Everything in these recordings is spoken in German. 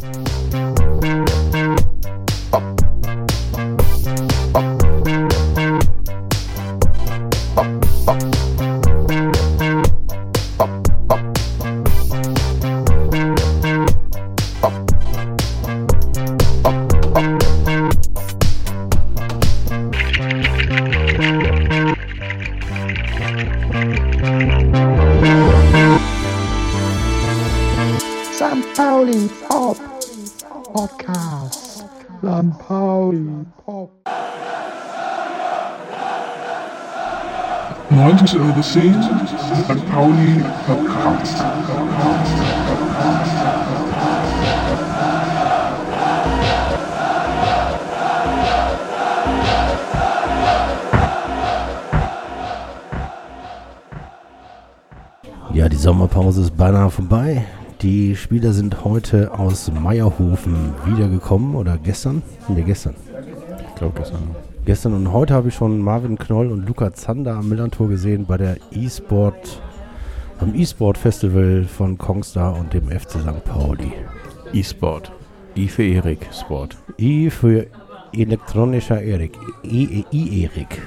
St. 90 over scene, St. Pauli Podcast. Ja, die Sommerpause ist beinahe vorbei. Die Spieler sind heute aus Meierhofen wiedergekommen oder gestern? Ne, gestern. Ich glaube gestern. Gestern und heute habe ich schon Marvin Knoll und Luca Zander am Millantor gesehen bei der E-Sport, beim E-Sport Festival von Kongstar und dem FC St. Pauli. E-Sport. I für Erik Sport. E für elektronischer Erik. E, E, I Erik.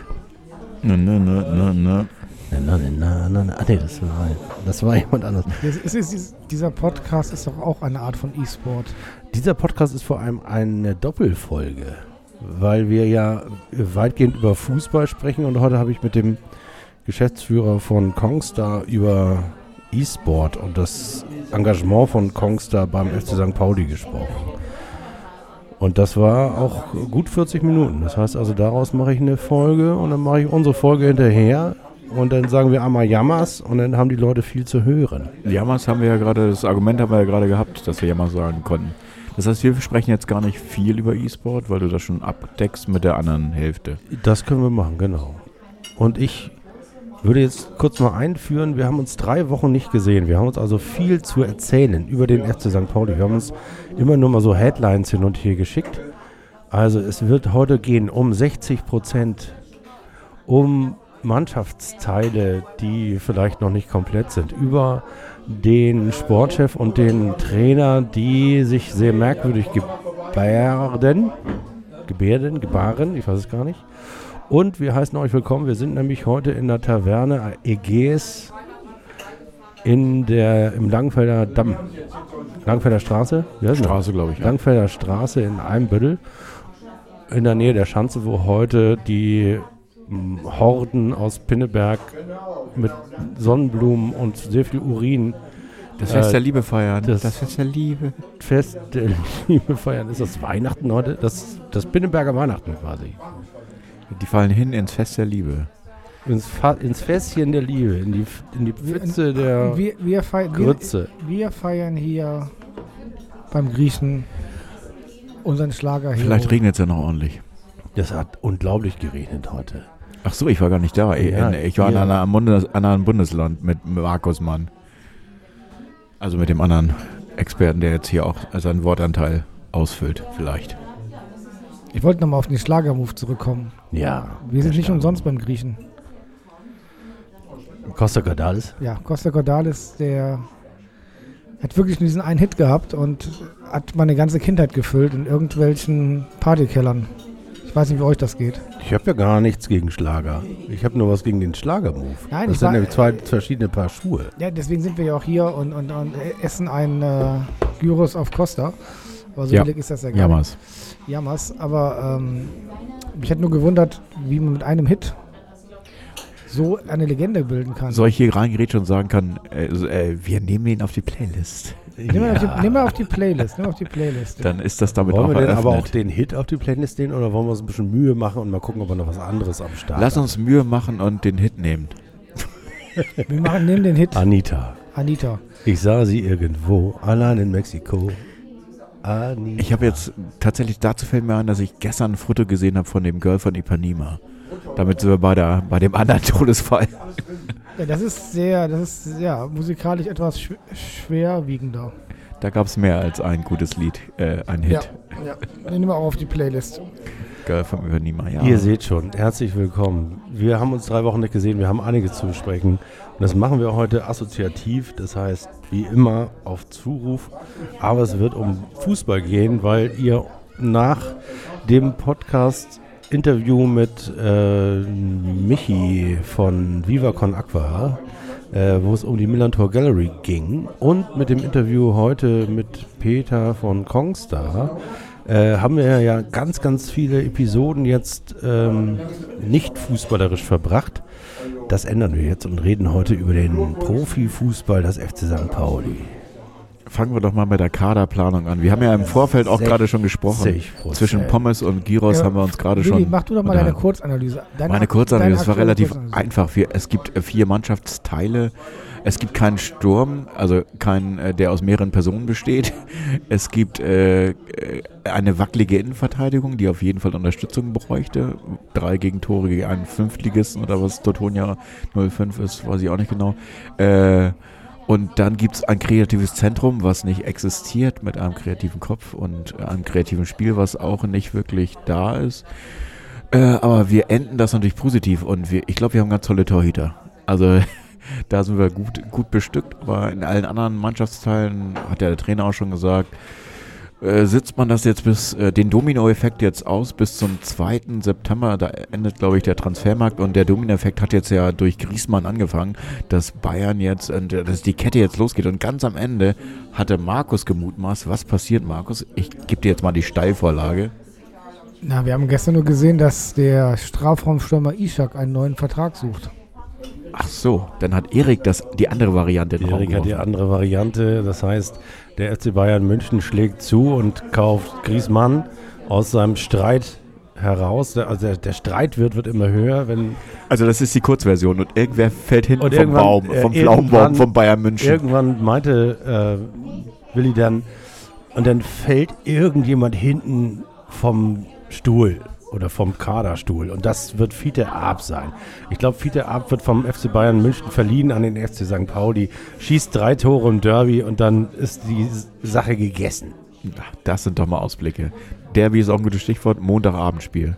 Ne, ne, ne, ne, ne. Na, na, na, na, na. Ah, nee, das war, das war jemand anderes. Das ist, ist, ist, dieser Podcast ist doch auch eine Art von E-Sport. Dieser Podcast ist vor allem eine Doppelfolge, weil wir ja weitgehend über Fußball sprechen und heute habe ich mit dem Geschäftsführer von Kongstar über E-Sport und das Engagement von Kongstar beim FC St. Pauli gesprochen. Und das war auch gut 40 Minuten. Das heißt also, daraus mache ich eine Folge und dann mache ich unsere Folge hinterher und dann sagen wir einmal Jammers und dann haben die Leute viel zu hören. Jammers haben wir ja gerade, das Argument haben wir ja gerade gehabt, dass wir Jammers sagen konnten. Das heißt, wir sprechen jetzt gar nicht viel über E-Sport, weil du das schon abdeckst mit der anderen Hälfte. Das können wir machen, genau. Und ich würde jetzt kurz mal einführen, wir haben uns drei Wochen nicht gesehen. Wir haben uns also viel zu erzählen über den FC St. Pauli. Wir haben uns immer nur mal so Headlines hin und her geschickt. Also es wird heute gehen um 60 Prozent, um Mannschaftsteile, die vielleicht noch nicht komplett sind, über den Sportchef und den Trainer, die sich sehr merkwürdig gebärden, gebärden, gebaren, ich weiß es gar nicht. Und wir heißen euch willkommen. Wir sind nämlich heute in der Taverne Ägäis in der, im Langfelder Damm. Langfelder Straße? Wie heißt? Straße, glaube ich. Ja. Langfelder Straße in Eimbüttel. In der Nähe der Schanze, wo heute die Horden aus Pinneberg mit Sonnenblumen und sehr viel Urin Das Fest Äh, der Liebe feiern. das- Fest der Liebe. Fest der Liebe feiern. Ist das Weihnachten heute? Das, das Pinneberger Weihnachten quasi. Die fallen hin ins Fest der Liebe. Ins, Fa ins Fässchen der Liebe, in die, in die Pfütze der Wir, wir, fei wir, Grütze. wir feiern hier beim Griechen unseren Schlager hier. Vielleicht regnet es ja noch ordentlich. Das hat unglaublich geregnet heute. Ach so, ich war gar nicht da. Ja, ich ich war in einer Bundes anderen Bundesland mit Markus Mann. Also mit dem anderen Experten, der jetzt hier auch seinen Wortanteil ausfüllt, vielleicht. Ich wollte nochmal auf den Schlagermove zurückkommen. Ja. Wir sind nicht umsonst beim Griechen. Costa Cordalis. Ja, Costa Cordalis, der hat wirklich nur diesen einen Hit gehabt und hat meine ganze Kindheit gefüllt in irgendwelchen Partykellern. Ich weiß nicht, wie euch das geht. Ich habe ja gar nichts gegen Schlager. Ich habe nur was gegen den Schlagermove. Nein, das ich sind nämlich zwei verschiedene Paar Schuhe. Ja, deswegen sind wir ja auch hier und, und, und essen ein äh, Gyros auf Costa. Aber so Ja. billig ist das ja gar Jammers. Jammers. Aber ähm, mich hat nur gewundert, wie man mit einem Hit so eine Legende bilden kann. Soll ich hier reingerätschen und sagen kann, äh, äh, wir nehmen ihn auf die Playlist. Nimm mal, auf die, auf die Playlist. Nimm mal auf die Playlist. Dann ist das damit Wollen auch wir denn eröffnet. aber auch den Hit auf die Playlist nehmen oder wollen wir uns ein bisschen Mühe machen und mal gucken, ob wir noch was anderes am Start Lass uns Mühe machen und den Hit nehmen. Wir machen neben den Hit Anita. Anita. Ich sah sie irgendwo, allein in Mexiko. Anita. Ich habe jetzt tatsächlich dazu fällt mir ein, dass ich gestern ein Foto gesehen habe von dem Girl von Ipanema. Damit sind wir bei, der, bei dem anderen Todesfall. Ja, das ist sehr, das ist ja musikalisch etwas schw schwerwiegender. Da gab es mehr als ein gutes Lied, äh, ein Hit. Ja, ja. Nehmen wir auch auf die Playlist. Geil, von mir nie mal. Ja. Ihr seht schon, herzlich willkommen. Wir haben uns drei Wochen nicht gesehen, wir haben einiges zu besprechen. Und das machen wir heute assoziativ, das heißt, wie immer auf Zuruf. Aber es wird um Fußball gehen, weil ihr nach dem Podcast Interview mit äh, Michi von Viva Con Aqua, äh, wo es um die Millantor Gallery ging, und mit dem Interview heute mit Peter von Kongstar, äh, haben wir ja ganz, ganz viele Episoden jetzt ähm, nicht fußballerisch verbracht. Das ändern wir jetzt und reden heute über den Profifußball des FC St. Pauli. Fangen wir doch mal mit der Kaderplanung an. Wir haben ja im Vorfeld auch gerade schon gesprochen. 60%. Zwischen Pommes und Gyros Ja, haben wir uns gerade Willi, schon. mach du doch mal deine. Kurzanalyse. Deine, Meine Kurzanalyse, das war relativ Kurzanalyse. einfach. Es gibt äh, vier Mannschaftsteile. Es gibt keinen Sturm, also keinen, äh, der aus mehreren Personen besteht. Es gibt äh, äh, eine wackelige Innenverteidigung, die auf jeden Fall Unterstützung bräuchte. Drei Gegentore gegen einen Fünftligisten oder was Totonia 05 ist, weiß ich auch nicht genau. Äh, und dann gibt es ein kreatives Zentrum, was nicht existiert mit einem kreativen Kopf und einem kreativen Spiel, was auch nicht wirklich da ist. Äh, aber wir enden das natürlich positiv und wir, ich glaube, wir haben ganz tolle Torhüter. Also da sind wir gut, gut bestückt, aber in allen anderen Mannschaftsteilen, hat ja der Trainer auch schon gesagt, äh, sitzt man das jetzt bis äh, den Dominoeffekt jetzt aus bis zum 2. September, da endet glaube ich der Transfermarkt und der Dominoeffekt hat jetzt ja durch Griesmann angefangen, dass Bayern jetzt, äh, dass die Kette jetzt losgeht und ganz am Ende hatte Markus gemutmaßt, was passiert Markus? Ich gebe dir jetzt mal die Steilvorlage. Na, wir haben gestern nur gesehen, dass der Strafraumstürmer Ishak einen neuen Vertrag sucht. Ach so, dann hat Erik das, die andere Variante Raum Erik hat die andere Variante, das heißt, der FC Bayern München schlägt zu und kauft Griezmann aus seinem Streit heraus. Also der, der Streitwert wird immer höher, wenn Also das ist die Kurzversion und irgendwer fällt hinten vom Baum, äh, vom Pflaumenbaum von Bayern München. irgendwann meinte äh, Willi dann, und dann fällt irgendjemand hinten vom Stuhl oder vom Kaderstuhl. Und das wird Fiete Arp sein. Ich glaube, Fiete Arp wird vom FC Bayern München verliehen an den FC St. Pauli, schießt drei Tore im Derby und dann ist die Sache gegessen. Ach, Das sind doch mal Ausblicke. Derby ist auch ein gutes Stichwort, Montagabendspiel.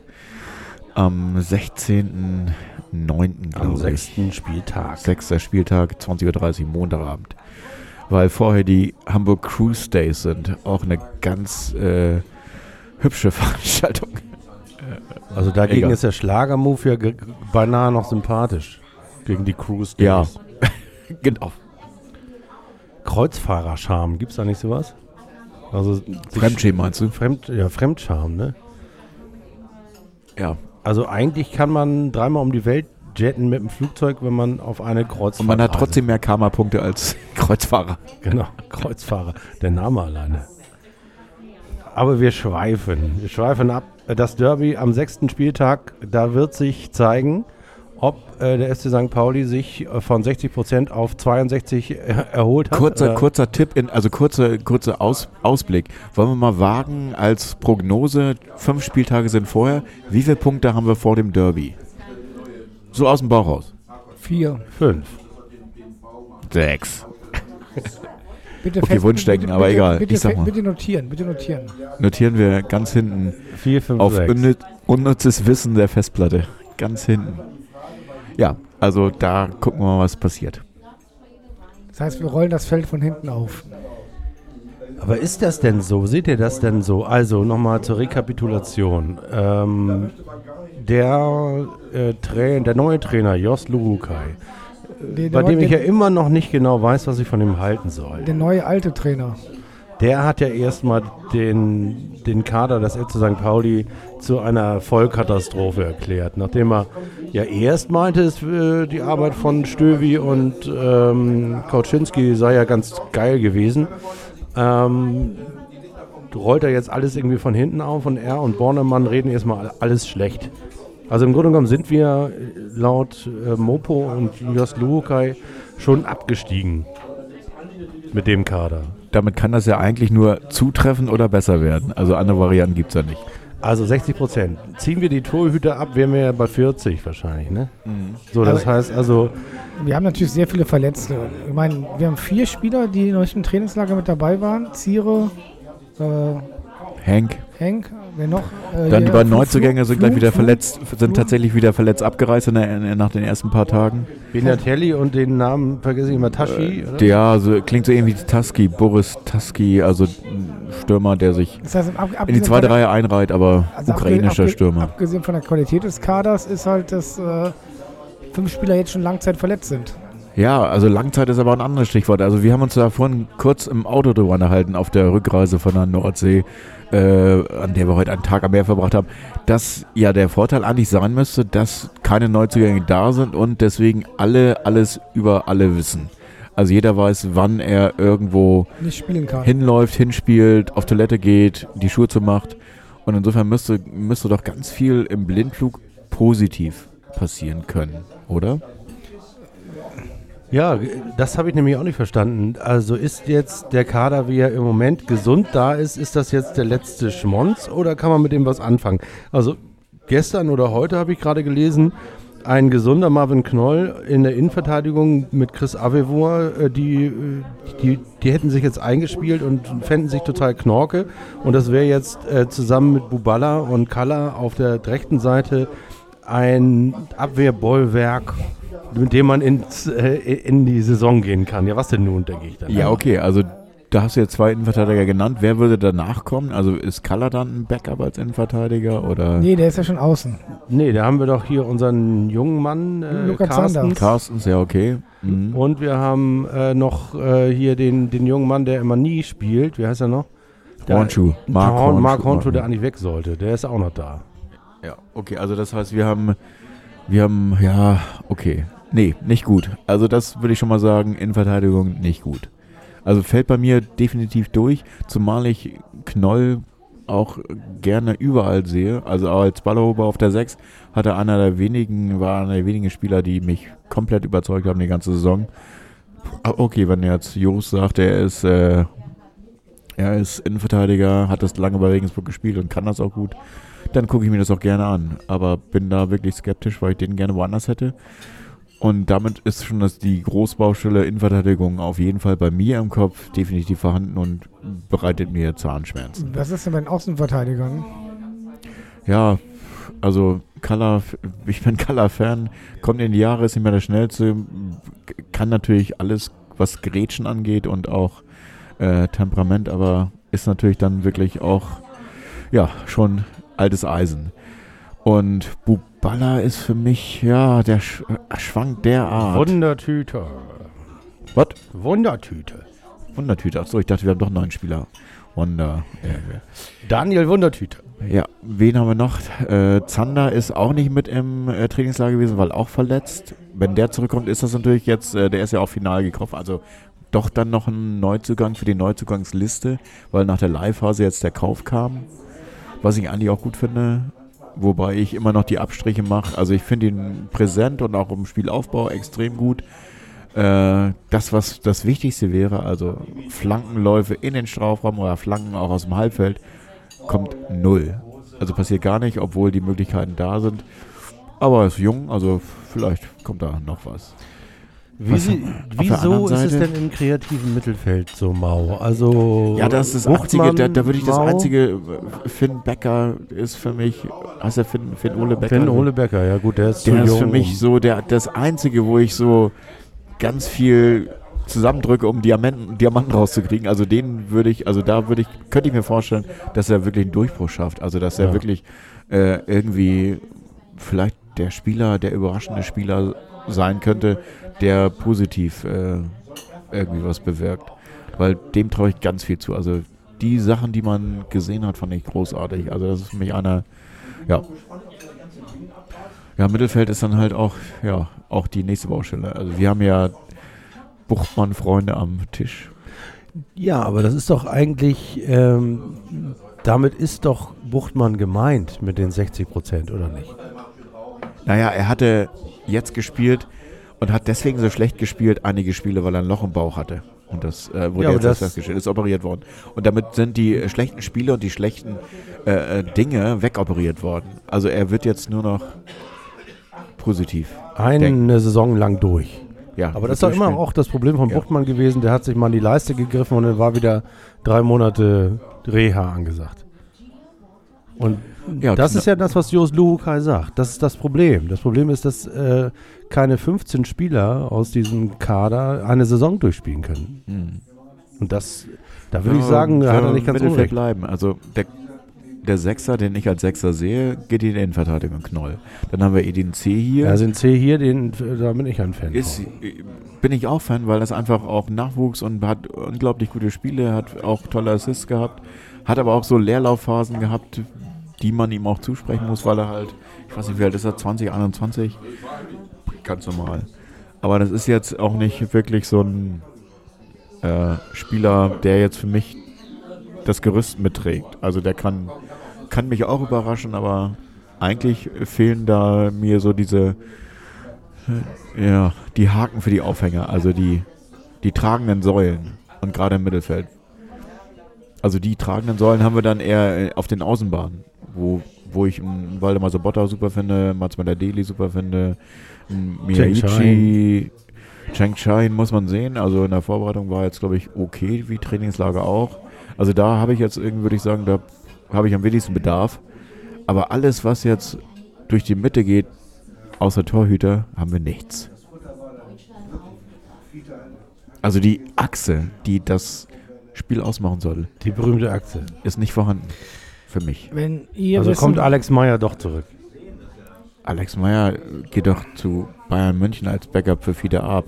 Am 16.09. Am glaube ich. sechsten Spieltag. Sechster Spieltag, 20.30 Uhr, Montagabend. Weil vorher die Hamburg Cruise Days sind. Auch eine ganz äh, hübsche Veranstaltung. Also dagegen Egal. ist der Schlagermove ja beinahe noch sympathisch. Gegen die Cruise Ja. Genau. Kreuzfahrerscham, gibt's da nicht sowas? Also Fremdschämen meinst du? Fremd, ja, Fremdscham, ne? Ja. Also eigentlich kann man dreimal um die Welt jetten mit dem Flugzeug, wenn man auf eine Kreuzfahrt Und man hat trotzdem mehr Karma-Punkte als Kreuzfahrer. Genau, Kreuzfahrer. Der Name alleine. Aber wir schweifen. Wir schweifen ab. Das Derby am sechsten Spieltag, da wird sich zeigen, ob äh, der FC St. Pauli sich äh, von 60 Prozent auf 62 er erholt hat. Kurzer, Äh, kurzer Tipp, in, also kurzer kurzer Aus, Ausblick. Wollen wir mal wagen als Prognose, fünf Spieltage sind vorher, wie viele Punkte haben wir vor dem Derby? So aus dem Bauch raus. Vier. Fünf. Sechs. Bitte Okay, Wunschdenken, aber egal. Bitte, Ich sag mal. bitte notieren, bitte notieren. Notieren wir ganz hinten Vier, fünf, auf sechs. unnütz, unnützes Wissen der Festplatte. Ganz hinten. Ja, also da gucken wir mal, was passiert. Das heißt, wir rollen das Feld von hinten auf. Aber ist das denn so? Seht ihr das denn so? Also nochmal zur Rekapitulation. Ähm, der, äh, der neue Trainer, Jos Lurukai, Der, bei der, dem ich ja immer noch nicht genau weiß, was ich von ihm halten soll. der neue alte Trainer. Der hat ja erstmal den, den Kader des FC St. Pauli zu einer Vollkatastrophe erklärt, nachdem er ja erst meinte, es, äh, die Arbeit von Stövi und ähm, Kauczynski sei ja ganz geil gewesen. Ähm, rollt er jetzt alles irgendwie von hinten auf und er und Bornemann reden erstmal alles schlecht. Also im Grunde genommen sind wir äh, laut äh, Mopo und Jos Luhukai schon abgestiegen mit dem Kader. Damit kann das ja eigentlich nur zutreffen oder besser werden. Also andere Varianten gibt es ja nicht. Also 60 Prozent. Ziehen wir die Torhüter ab, wären wir ja bei 40 wahrscheinlich, ne? So, das Aber- heißt also, Wir haben natürlich sehr viele Verletzte. Ich meine, wir haben vier Spieler, die in euch im Trainingslager mit dabei waren. Ziere, äh, Hank Henk, wer noch? Äh, Dann die beiden Neuzugänge sind gleich wieder verletzt, sind tatsächlich wieder verletzt abgereist in der, in, nach den ersten paar Tagen. Benatelli und den Namen vergesse ich immer, Tashi, oder? Ja, so, klingt so irgendwie wie Taski, Boris Taski, also ein Stürmer, der sich Das heißt, ab, in die abgesehen zweite Reihe einreiht, aber also ukrainischer abge- Stürmer. Abgesehen von der Qualität des Kaders ist halt, dass äh, fünf Spieler jetzt schon Langzeit verletzt sind. Ja, also Langzeit ist aber ein anderes Stichwort. Also wir haben uns da vorhin kurz im Auto drüber unterhalten auf der Rückreise von der Nordsee, äh, an der wir heute einen Tag am Meer verbracht haben, dass ja der Vorteil eigentlich sein müsste, dass keine Neuzugänge da sind und deswegen alle alles über alle wissen. Also jeder weiß, wann er irgendwo hinläuft, hinspielt, auf Toilette geht, die Schuhe zumacht. Und insofern müsste, müsste doch ganz viel im Blindflug positiv passieren können, oder? Ja, das habe ich nämlich auch nicht verstanden. Also ist jetzt der Kader, wie er im Moment gesund da ist, ist das jetzt der letzte Schmonz oder kann man mit dem was anfangen? Also gestern oder heute habe ich gerade gelesen, ein gesunder Marvin Knoll in der Innenverteidigung mit Chris Avevor, äh, die, äh, die, die hätten sich jetzt eingespielt und fänden sich total knorke. Und das wäre jetzt äh, zusammen mit Bubala und Kalla auf der rechten Seite ein Abwehrbollwerk, mit dem man ins, äh, in die Saison gehen kann. Ja, was denn nun, denke ich dann. Ja, okay, also da hast du jetzt zwei Innenverteidiger genannt. Wer würde danach kommen? Also ist Kaller dann ein Backup als Innenverteidiger oder Nee, der ist ja schon außen. Nee, da haben wir doch hier unseren jungen Mann, äh, Lukas Carstens. Sanders. Carstens? Ja, okay. Mhm. Und wir haben äh, noch äh, hier den, den jungen Mann, der immer nie spielt. Wie heißt er noch? Der- Hornschuh. Mark, Horn, Mark Hornschuh, Hornschuh. der eigentlich weg sollte. Der ist auch noch da. Ja, okay, also das heißt, wir haben, wir haben, ja, okay. Nee, nicht gut. Also das würde ich schon mal sagen, Innenverteidigung nicht gut. Also fällt bei mir definitiv durch, zumal ich Knoll auch gerne überall sehe. Also auch als Ballerober auf der 6 hat er einer der wenigen, war einer der wenigen Spieler, die mich komplett überzeugt haben die ganze Saison. Ah, Okay, wenn jetzt Jos sagt, er ist, äh, er ist Innenverteidiger, hat das lange bei Regensburg gespielt und kann das auch gut, dann gucke ich mir das auch gerne an. Aber bin da wirklich skeptisch, weil ich den gerne woanders hätte. Und damit ist schon das, die Großbaustelle Innenverteidigung auf jeden Fall bei mir im Kopf definitiv vorhanden und bereitet mir Zahnschmerzen. Was ist denn bei den Außenverteidigern? Ja, also Kalla, ich bin Kalla-Fan, kommt in die Jahre, ist nicht mehr der schnellste, kann natürlich alles, was Grätschen angeht und auch äh, Temperament, aber ist natürlich dann wirklich auch, ja, schon altes Eisen. Und Buballa ist für mich, ja, der sch äh, schwankt derart. Wundertüte. Was? Wundertüte. Wundertüte. Achso, ich dachte, wir haben doch neun Spieler. Wunder. Daniel Wundertüte. Ja, wen haben wir noch? Äh, Zander ist auch nicht mit im äh, Trainingslager gewesen, weil auch verletzt. Wenn der zurückkommt, ist das natürlich jetzt, äh, der ist ja auch final gekauft. Also doch dann noch ein Neuzugang für die Neuzugangsliste, weil nach der Live-Phase jetzt der Kauf kam. Was ich eigentlich auch gut finde. Wobei ich immer noch die Abstriche mache. Also ich finde ihn präsent und auch im Spielaufbau extrem gut. Äh, das, was das Wichtigste wäre, also Flankenläufe in den Strafraum oder Flanken auch aus dem Halbfeld, kommt null. Also passiert gar nicht, obwohl die Möglichkeiten da sind. Aber er ist jung, also vielleicht kommt da noch was. Wie sie, der wieso ist es denn im kreativen Mittelfeld so mau? Also Ja, das ist das einzige, da, da würde ich das mau? einzige, äh, Finn Becker ist für mich, heißt er Finn, Finn Ole Becker? Finn Ole Becker, ja gut, der ist Der ist jung. für mich so der, das einzige, wo ich so ganz viel zusammendrücke, um Diamanten, Diamanten rauszukriegen. Also den würde ich, also da würde ich, könnte ich mir vorstellen, dass er wirklich einen Durchbruch schafft. Also dass er Ja. wirklich äh, irgendwie vielleicht der Spieler, der überraschende Spieler sein könnte, der positiv äh, irgendwie was bewirkt. Weil dem traue ich ganz viel zu. Also die Sachen, die man gesehen hat, fand ich großartig. Also das ist für mich einer, ja. Ja, Mittelfeld ist dann halt auch, ja, auch die nächste Baustelle. Also wir haben ja Buchtmann-Freunde am Tisch. Ja, aber das ist doch eigentlich, ähm, damit ist doch Buchtmann gemeint mit den 60 Prozent, oder nicht? Naja, er hatte jetzt gespielt und hat deswegen so schlecht gespielt, einige Spiele, weil er ein Loch im Bauch hatte. Und das äh, wurde Ja, jetzt das- festgestellt, ist operiert worden. Und damit sind die schlechten Spiele und die schlechten äh, äh, Dinge wegoperiert worden. Also er wird jetzt nur noch positiv. Eine Saison lang durch. Ja, Aber das ist doch immer auch das Problem von Ja. Buchtmann gewesen. Der hat sich mal in die Leiste gegriffen und dann war wieder drei Monate Reha angesagt. Und Ja, das ist ja das, was Jos Luhukai sagt. Das ist das Problem. Das Problem ist, dass äh, keine 15 Spieler aus diesem Kader eine Saison durchspielen können. Hm. Und das, da würde ich sagen, hat er nicht ganz Mittelfeld unrecht. bleiben. Also der, der Sechser, den ich als Sechser sehe, geht in die Innenverteidigung Knoll. Dann haben wir Edin C hier. Ja, sind C hier, den, da bin ich ein Fan ist, bin ich auch Fan, weil das einfach auch Nachwuchs und hat unglaublich gute Spiele, hat auch tolle Assists gehabt, hat aber auch so Leerlaufphasen gehabt, die man ihm auch zusprechen muss, weil er halt, ich weiß nicht, wie alt ist er, 20, 21? Ganz normal. Aber das ist jetzt auch nicht wirklich so ein äh, Spieler, der jetzt für mich das Gerüst mitträgt. Also der kann, kann mich auch überraschen, aber eigentlich fehlen da mir so diese ja, die Haken für die Aufhänger, also die, die tragenden Säulen und gerade im Mittelfeld. Also die tragenden Säulen haben wir dann eher äh, auf den Außenbahnen, wo, wo ich einen Waldemar Sobotta super finde, Mats Deli super finde, Miyaichi, Cheng Chain muss man sehen. Also in der Vorbereitung war jetzt, glaube ich, okay, wie Trainingslager auch. Also da habe ich jetzt irgendwie, würde ich sagen, da habe ich am wenigsten Bedarf. Aber alles, was jetzt durch die Mitte geht, außer Torhüter, haben wir nichts. Also die Achse, die das Spiel ausmachen soll, Die berühmte Achse. ist nicht vorhanden. Für mich. Wenn ihr Also wissen, kommt Alex Meyer doch zurück. Alex Meyer geht doch zu Bayern München als Backup für Fiete Ab.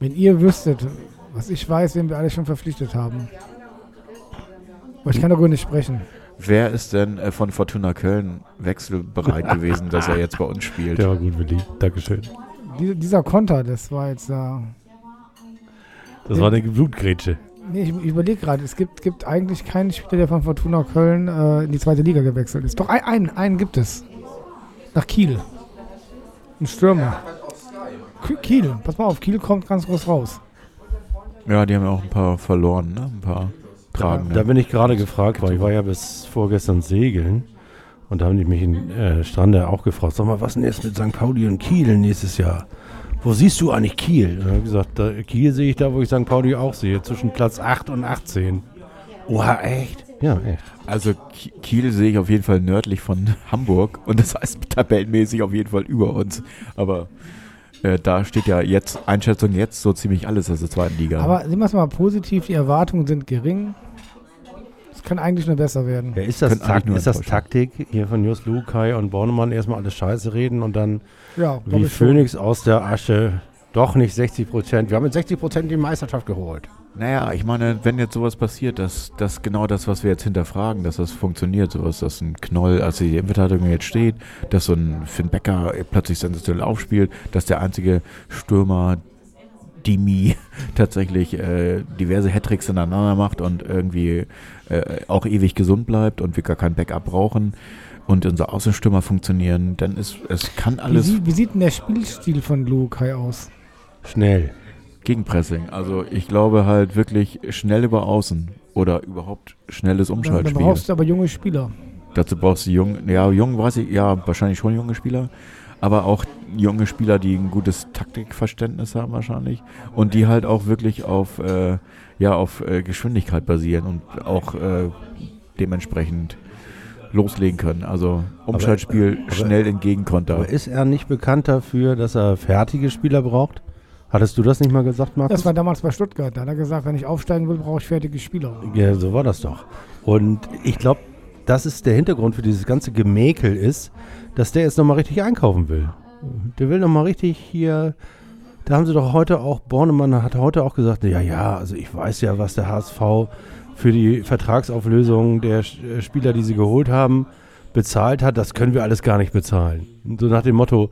wenn ihr wüsstet, was ich weiß, wen wir alle schon verpflichtet haben. Aber ich kann darüber nicht sprechen. Wer ist denn äh, von Fortuna Köln wechselbereit gewesen, dass er jetzt bei uns spielt? Der war gut, Willi. Dankeschön. Die, dieser Konter, das war jetzt da. Das war eine Blutgrätsche. Nee, ich, überlege gerade, es gibt, gibt eigentlich keinen Spieler, der von Fortuna Köln äh, in die zweite Liga gewechselt ist. Doch ein, einen, einen gibt es. Nach Kiel. Ein Stürmer. Kiel, pass mal auf, Kiel kommt ganz groß raus. Ja, die haben ja auch ein paar verloren, ne? Ein paar tragende. Da bin ich gerade gefragt, weil ich war ja bis vorgestern segeln. Und da haben die mich in äh, Strande auch gefragt, sag mal, was denn jetzt mit St. Pauli und Kiel nächstes Jahr? Wo siehst du eigentlich Kiel? Und dann habe ich gesagt, da, Kiel sehe ich da, wo ich St. Pauli auch sehe, zwischen Platz 8 und 18. Oha, echt? Ja, echt. Also Ki- Kiel sehe ich auf jeden Fall nördlich von Hamburg und das heißt tabellenmäßig auf jeden Fall über uns. Aber äh, da steht ja jetzt, Einschätzung jetzt, so ziemlich alles aus der zweiten Liga. Aber sehen wir es mal positiv, die Erwartungen sind gering. Kann eigentlich nur besser werden. Ja, ist das, Takt, nur ist das. Taktik hier von Just Lukai und Bornemann erstmal alles Scheiße reden und dann Ja, wie ich schon. Phoenix aus der Asche doch nicht 60 Prozent. Wir haben mit 60 Prozent die Meisterschaft geholt. Naja, ich meine, wenn jetzt sowas passiert, dass, dass genau das, was wir jetzt hinterfragen, dass das funktioniert, sowas, dass ein Knoll, als die Innenverteidigung jetzt steht, dass so ein Finn Becker plötzlich sensationell aufspielt, dass der einzige Stürmer Dimi tatsächlich äh, diverse Hattricks ineinander macht und irgendwie äh, auch ewig gesund bleibt und wir gar kein Backup brauchen und unsere Außenstürmer funktionieren, dann ist es kann Wie, alles sie- wie sieht denn der Spielstil von Lukai aus? Schnell. Gegenpressing. Also ich glaube halt wirklich schnell über Außen oder überhaupt schnelles Dann, dann Umschaltspiel. brauchst du aber junge Spieler. Dazu brauchst du jung, ja, jung weiß ich, ja, wahrscheinlich schon junge Spieler, aber auch junge Spieler, die ein gutes Taktikverständnis haben wahrscheinlich und die halt auch wirklich auf, äh, ja, auf äh, Geschwindigkeit basieren und auch äh, dementsprechend loslegen können. Also Umschaltspiel aber- schnell entgegenkonter. Aber ist er nicht bekannt dafür, dass er fertige Spieler braucht? Hattest du das nicht mal gesagt, Markus? Das war damals bei Stuttgart. Da hat er gesagt, wenn ich aufsteigen will, brauche ich fertige Spieler. Ja, so war das doch. Und ich glaube, das ist der Hintergrund für dieses ganze Gemäkel ist, dass der jetzt nochmal richtig einkaufen will. Der will nochmal richtig hier. Da haben sie doch heute auch, Bornemann hat heute auch gesagt, ja, ja, also ich weiß ja, was der HSV für die Vertragsauflösung der äh, Spieler, die sie geholt haben, bezahlt hat. Das können wir alles gar nicht bezahlen. So nach dem Motto,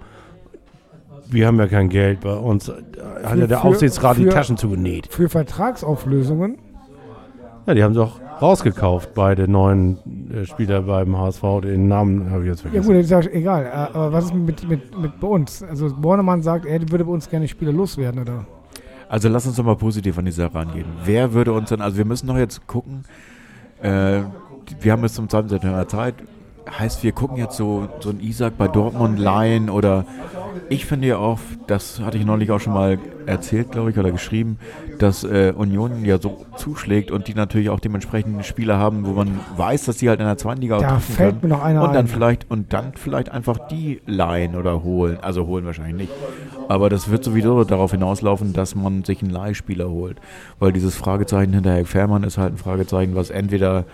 wir haben ja kein Geld bei uns. Hat Für- ja der für- Aufsichtsrat die für- Taschen zugenäht. Für Vertragsauflösungen, Ja, die haben sie auch rausgekauft, beide neuen äh, Spieler beim HSV. Den Namen habe ich jetzt ja vergessen. gut, das ist ja egal. Äh, Aber was ist mit, mit, mit bei uns? Also Bornemann sagt, er würde bei uns gerne Spieler loswerden, oder? Also lass uns doch mal positiv an die Sache rangehen. Wer würde uns denn, also wir müssen doch jetzt gucken, äh, wir haben bis zum 20. September Zeit, heißt wir gucken jetzt so, so ein Isaac bei Dortmund leihen oder Ich finde ja auch, das hatte ich neulich auch schon mal erzählt, glaube ich, oder geschrieben, dass äh, Union ja so zuschlägt und die natürlich auch dementsprechend Spieler haben, wo man weiß, dass die halt in der zweiten Liga auch Da treffen fällt können. mir noch einer und dann ein. vielleicht und dann vielleicht einfach die leihen oder holen. Also holen wahrscheinlich nicht. Aber das wird sowieso darauf hinauslaufen, dass man sich einen Leihspieler holt. Weil dieses Fragezeichen hinter Herr Fährmann ist halt ein Fragezeichen, was entweder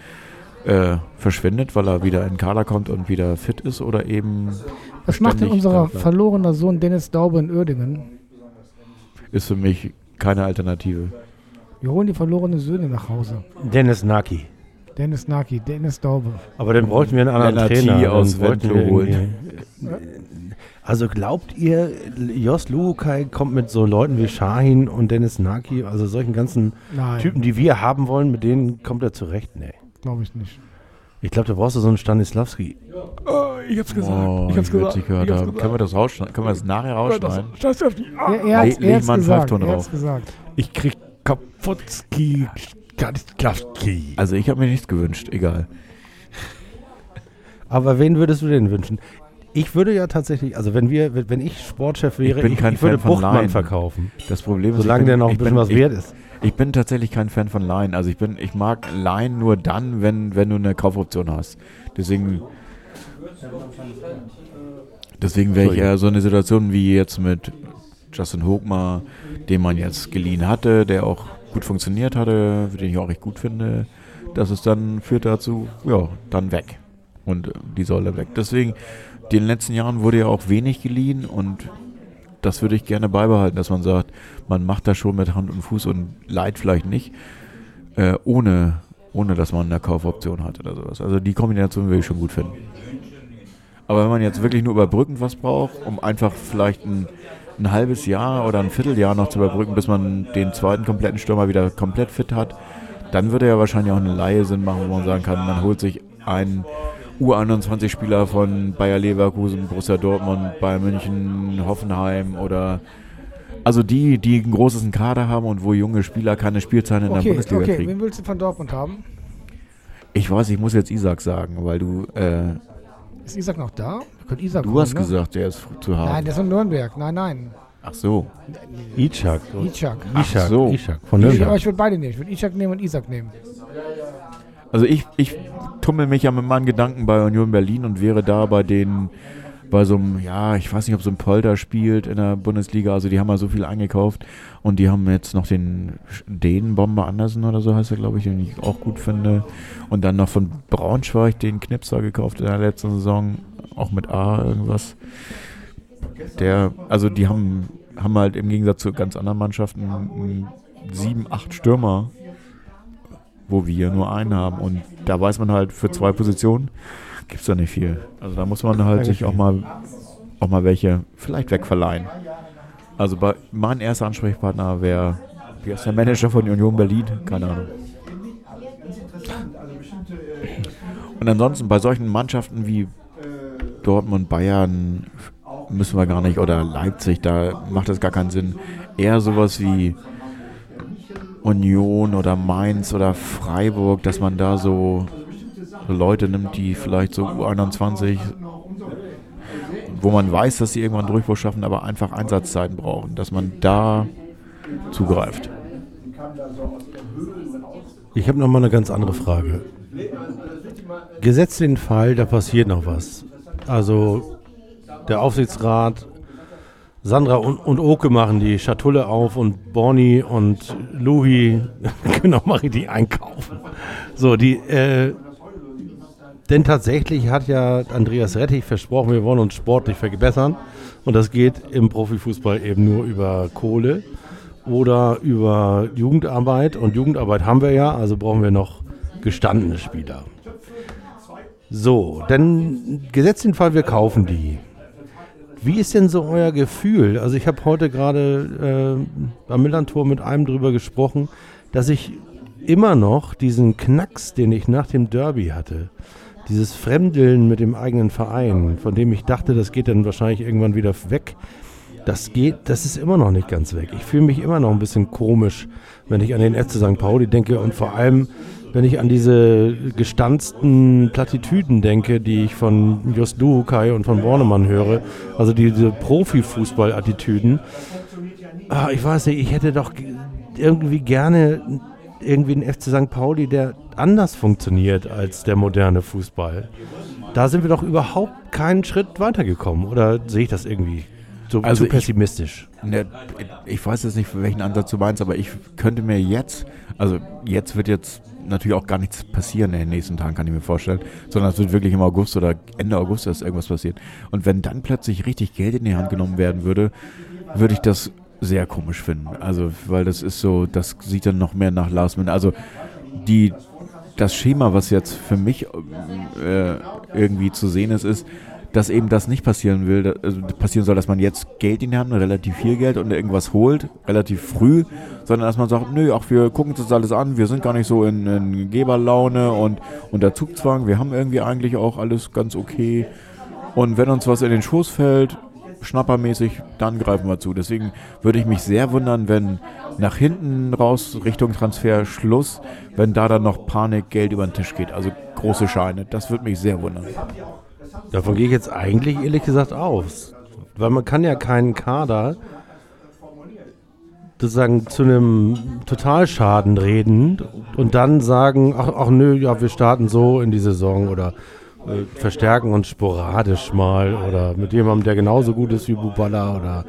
äh, verschwindet, weil er wieder in den Kader kommt und wieder fit ist oder eben Was macht denn unser verlorener Sohn Dennis Daube in Uerdingen? ist für mich keine Alternative. Wir holen die verlorenen Söhne nach Hause. Dennis Naki. Dennis Naki, Dennis Daube. Aber dann bräuchten wir einen anderen Lennart Trainer. Aus wir holen. Also glaubt ihr, Jos Luhukai kommt mit so Leuten wie Shahin und Dennis Naki, also solchen ganzen Nein, Typen, die wir haben wollen, mit denen kommt er zurecht? Nee. Glaube ich nicht. Ich glaube, da brauchst du so einen Stanislavski. ich hab's Oh, ich witzig gehört haben. Können wir das rausschneiden? Können wir das nachher rausschneiden? Er, er, Leg- hat's- leg er hat's mal einen gesagt. Er Oh. hat's drauf. gesagt. Ich krieg Kaputski, Stanislavski. Also ich habe mir nichts gewünscht, egal. Aber wen würdest du denn wünschen? Ich würde ja tatsächlich, also wenn wir, wenn ich Sportchef wäre, bin ich, kein ich würde Buchtmann Laien. verkaufen. Das Problem ist, Solange ich bin, der noch ein ich bisschen bin, was ich, wert ist. Ich bin tatsächlich kein Fan von Laien. Also ich bin, ich mag Laien nur dann, wenn, wenn du eine Kaufoption hast. Deswegen, deswegen wäre ich eher so eine Situation wie jetzt mit Justin Hochmar, den man jetzt geliehen hatte, der auch gut funktioniert hatte, den ich auch recht gut finde. Das ist dann führt dazu, ja, dann weg. Und äh, die dann weg. Deswegen, in den letzten Jahren wurde ja auch wenig geliehen und das würde ich gerne beibehalten, dass man sagt, man macht das schon mit Hand und Fuß und leiht vielleicht nicht, äh, ohne, ohne dass man eine Kaufoption hat oder sowas. Also die Kombination würde ich schon gut finden. Aber wenn man jetzt wirklich nur überbrückend was braucht, um einfach vielleicht ein, ein halbes Jahr oder ein Vierteljahr noch zu überbrücken, bis man den zweiten kompletten Stürmer wieder komplett fit hat, dann würde ja wahrscheinlich auch eine Laie Sinn machen, wo man sagen kann, man holt sich einen U21-Spieler von Bayer Leverkusen, Borussia Dortmund, Bayern München, Hoffenheim oder also die, die ein großes Kader haben und wo junge Spieler keine Spielzeit in der Okay, Bundesliga okay. kriegen. Wen willst du von Dortmund haben? Ich weiß, ich muss jetzt Isaac sagen, weil du äh, Ist Isaac noch da? Wir können Isaac du holen, hast ne? gesagt, der ist zu haben. Nein, der ist in Nürnberg. Nein, nein. Ach so. Ichak. Ishak. Ichak, so. Ichak von Ich, aber Nürnberg. ich würde beide nehmen. Ich würde Ishak nehmen und Isaac nehmen. Also ich, ich tummel mich ja mit meinen Gedanken bei Union Berlin und wäre da bei den, bei so einem, ja, ich weiß nicht, ob so ein Polter spielt in der Bundesliga, also die haben ja so viel eingekauft und die haben jetzt noch den Dänen-Bomber Andersen oder so heißt er, glaube ich, den ich auch gut finde. Und dann noch von Braunschweig den Knipser gekauft in der letzten Saison, auch mit A irgendwas. Der, also die haben, haben halt im Gegensatz zu ganz anderen Mannschaften sieben, acht Stürmer wo wir nur einen haben. Und da weiß man halt, für zwei Positionen gibt es da nicht viel. Also da muss man halt sich auch mal, auch mal welche vielleicht wegverleihen. Also bei, mein erster Ansprechpartner wäre, wie heißt der Manager von Union Berlin? Keine Ahnung. Und ansonsten bei solchen Mannschaften wie Dortmund, Bayern müssen wir gar nicht, oder Leipzig, da macht das gar keinen Sinn. Eher sowas wie Union oder Mainz oder Freiburg, dass man da so Leute nimmt, die vielleicht so U21, wo man weiß, dass sie irgendwann Durchbruch schaffen, aber einfach Einsatzzeiten brauchen, dass man da zugreift. Ich habe noch mal eine ganz andere Frage. Gesetzt den Fall, da passiert noch was. Also der Aufsichtsrat, Sandra und, und Oke machen die Schatulle auf und Borny und Louis können auch mal richtig einkaufen. So, die, äh, denn tatsächlich hat ja Andreas Rettich versprochen, wir wollen uns sportlich verbessern. Und das geht im Profifußball eben nur über Kohle oder über Jugendarbeit. Und Jugendarbeit haben wir ja, also brauchen wir noch gestandene Spieler. So, dann gesetzt den Fall, wir kaufen die. Wie ist denn so euer Gefühl? Also ich habe heute gerade äh, beim Millantor mit einem drüber gesprochen, dass ich immer noch diesen Knacks, den ich nach dem Derby hatte, dieses Fremdeln mit dem eigenen Verein, von dem ich dachte, das geht dann wahrscheinlich irgendwann wieder weg, das geht, das ist immer noch nicht ganz weg. Ich fühle mich immer noch ein bisschen komisch, wenn ich an den FC St. Pauli denke und vor allem, wenn ich an diese gestanzten Plattitüden denke, die ich von Just Duhukai und von Bornemann höre, also diese Profifußball-Attitüden. Ah, ich weiß nicht, ich hätte doch ge- irgendwie gerne irgendwie einen FC St. Pauli, der anders funktioniert als der moderne Fußball. Da sind wir doch überhaupt keinen Schritt weitergekommen. Oder sehe ich das irgendwie so Also zu ich- pessimistisch? Ne, ich weiß jetzt nicht, für welchen Ansatz du meinst, aber ich könnte mir jetzt, also jetzt wird jetzt natürlich auch gar nichts passieren in den nächsten Tagen, kann ich mir vorstellen, sondern es wird wirklich im August oder Ende August erst irgendwas passieren. Und wenn dann plötzlich richtig Geld in die Hand genommen werden würde, würde ich das sehr komisch finden. Also, weil das ist so, das sieht dann noch mehr nach Last Minute. Also, die, das Schema, was jetzt für mich äh, irgendwie zu sehen ist, ist, dass eben das nicht passieren will, also passieren soll, dass man jetzt Geld in die Hand relativ viel Geld und irgendwas holt, relativ früh, sondern dass man sagt, nö, ach, wir gucken uns das alles an, wir sind gar nicht so in, in Geberlaune und unter Zugzwang, wir haben irgendwie eigentlich auch alles ganz okay und wenn uns was in den Schoß fällt, schnappermäßig, dann greifen wir zu. Deswegen würde ich mich sehr wundern, wenn nach hinten raus Richtung Transfer Schluss, wenn da dann noch Panik, Geld über den Tisch geht, also große Scheine. Das würde mich sehr wundern. Davon gehe ich jetzt eigentlich ehrlich gesagt aus. Weil man kann ja keinen Kader sozusagen zu einem Totalschaden reden und dann sagen, ach, ach nö, ja, wir starten so in die Saison oder äh, verstärken uns sporadisch mal oder mit jemandem, der genauso gut ist wie Bubala oder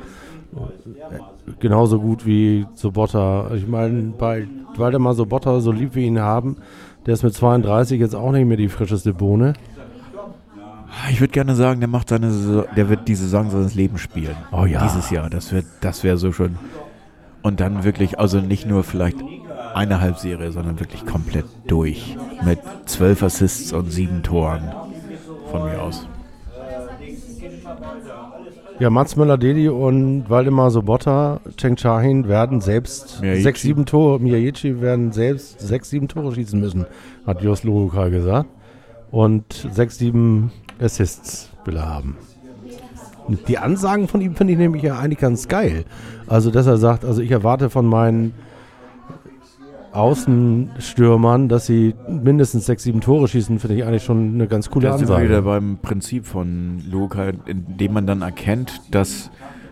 äh, genauso gut wie Sobotta. Ich meine, bei Waldemar Sobotta, so lieb wir ihn haben, der ist mit 32 jetzt auch nicht mehr die frischeste Bohne. Ich würde gerne sagen, der macht seine Saison, der wird die Saison seines Lebens spielen. Oh ja. Dieses Jahr, das wird, das wäre so schon. Und dann wirklich, also nicht nur vielleicht eine Halbserie, sondern wirklich komplett durch. Mit zwölf Assists und sieben Toren. Von mir aus. Ja, Mats Möller-Deli und Waldemar Sobotta, Cheng Chahin werden selbst Miyagichi. sechs, sieben Tore, Miyagichi werden selbst sechs, sieben Tore schießen müssen, hat Jos Luhukai gesagt. Und sechs, sieben Assists will er haben. Die Ansagen von ihm finde ich nämlich ja eigentlich ganz geil. Also, dass er sagt, also ich erwarte von meinen Außenstürmern, dass sie mindestens sechs, sieben Tore schießen, finde ich eigentlich schon eine ganz coole Da sind wir wieder Ansage. beim Prinzip von Luca, indem man dann erkennt, dass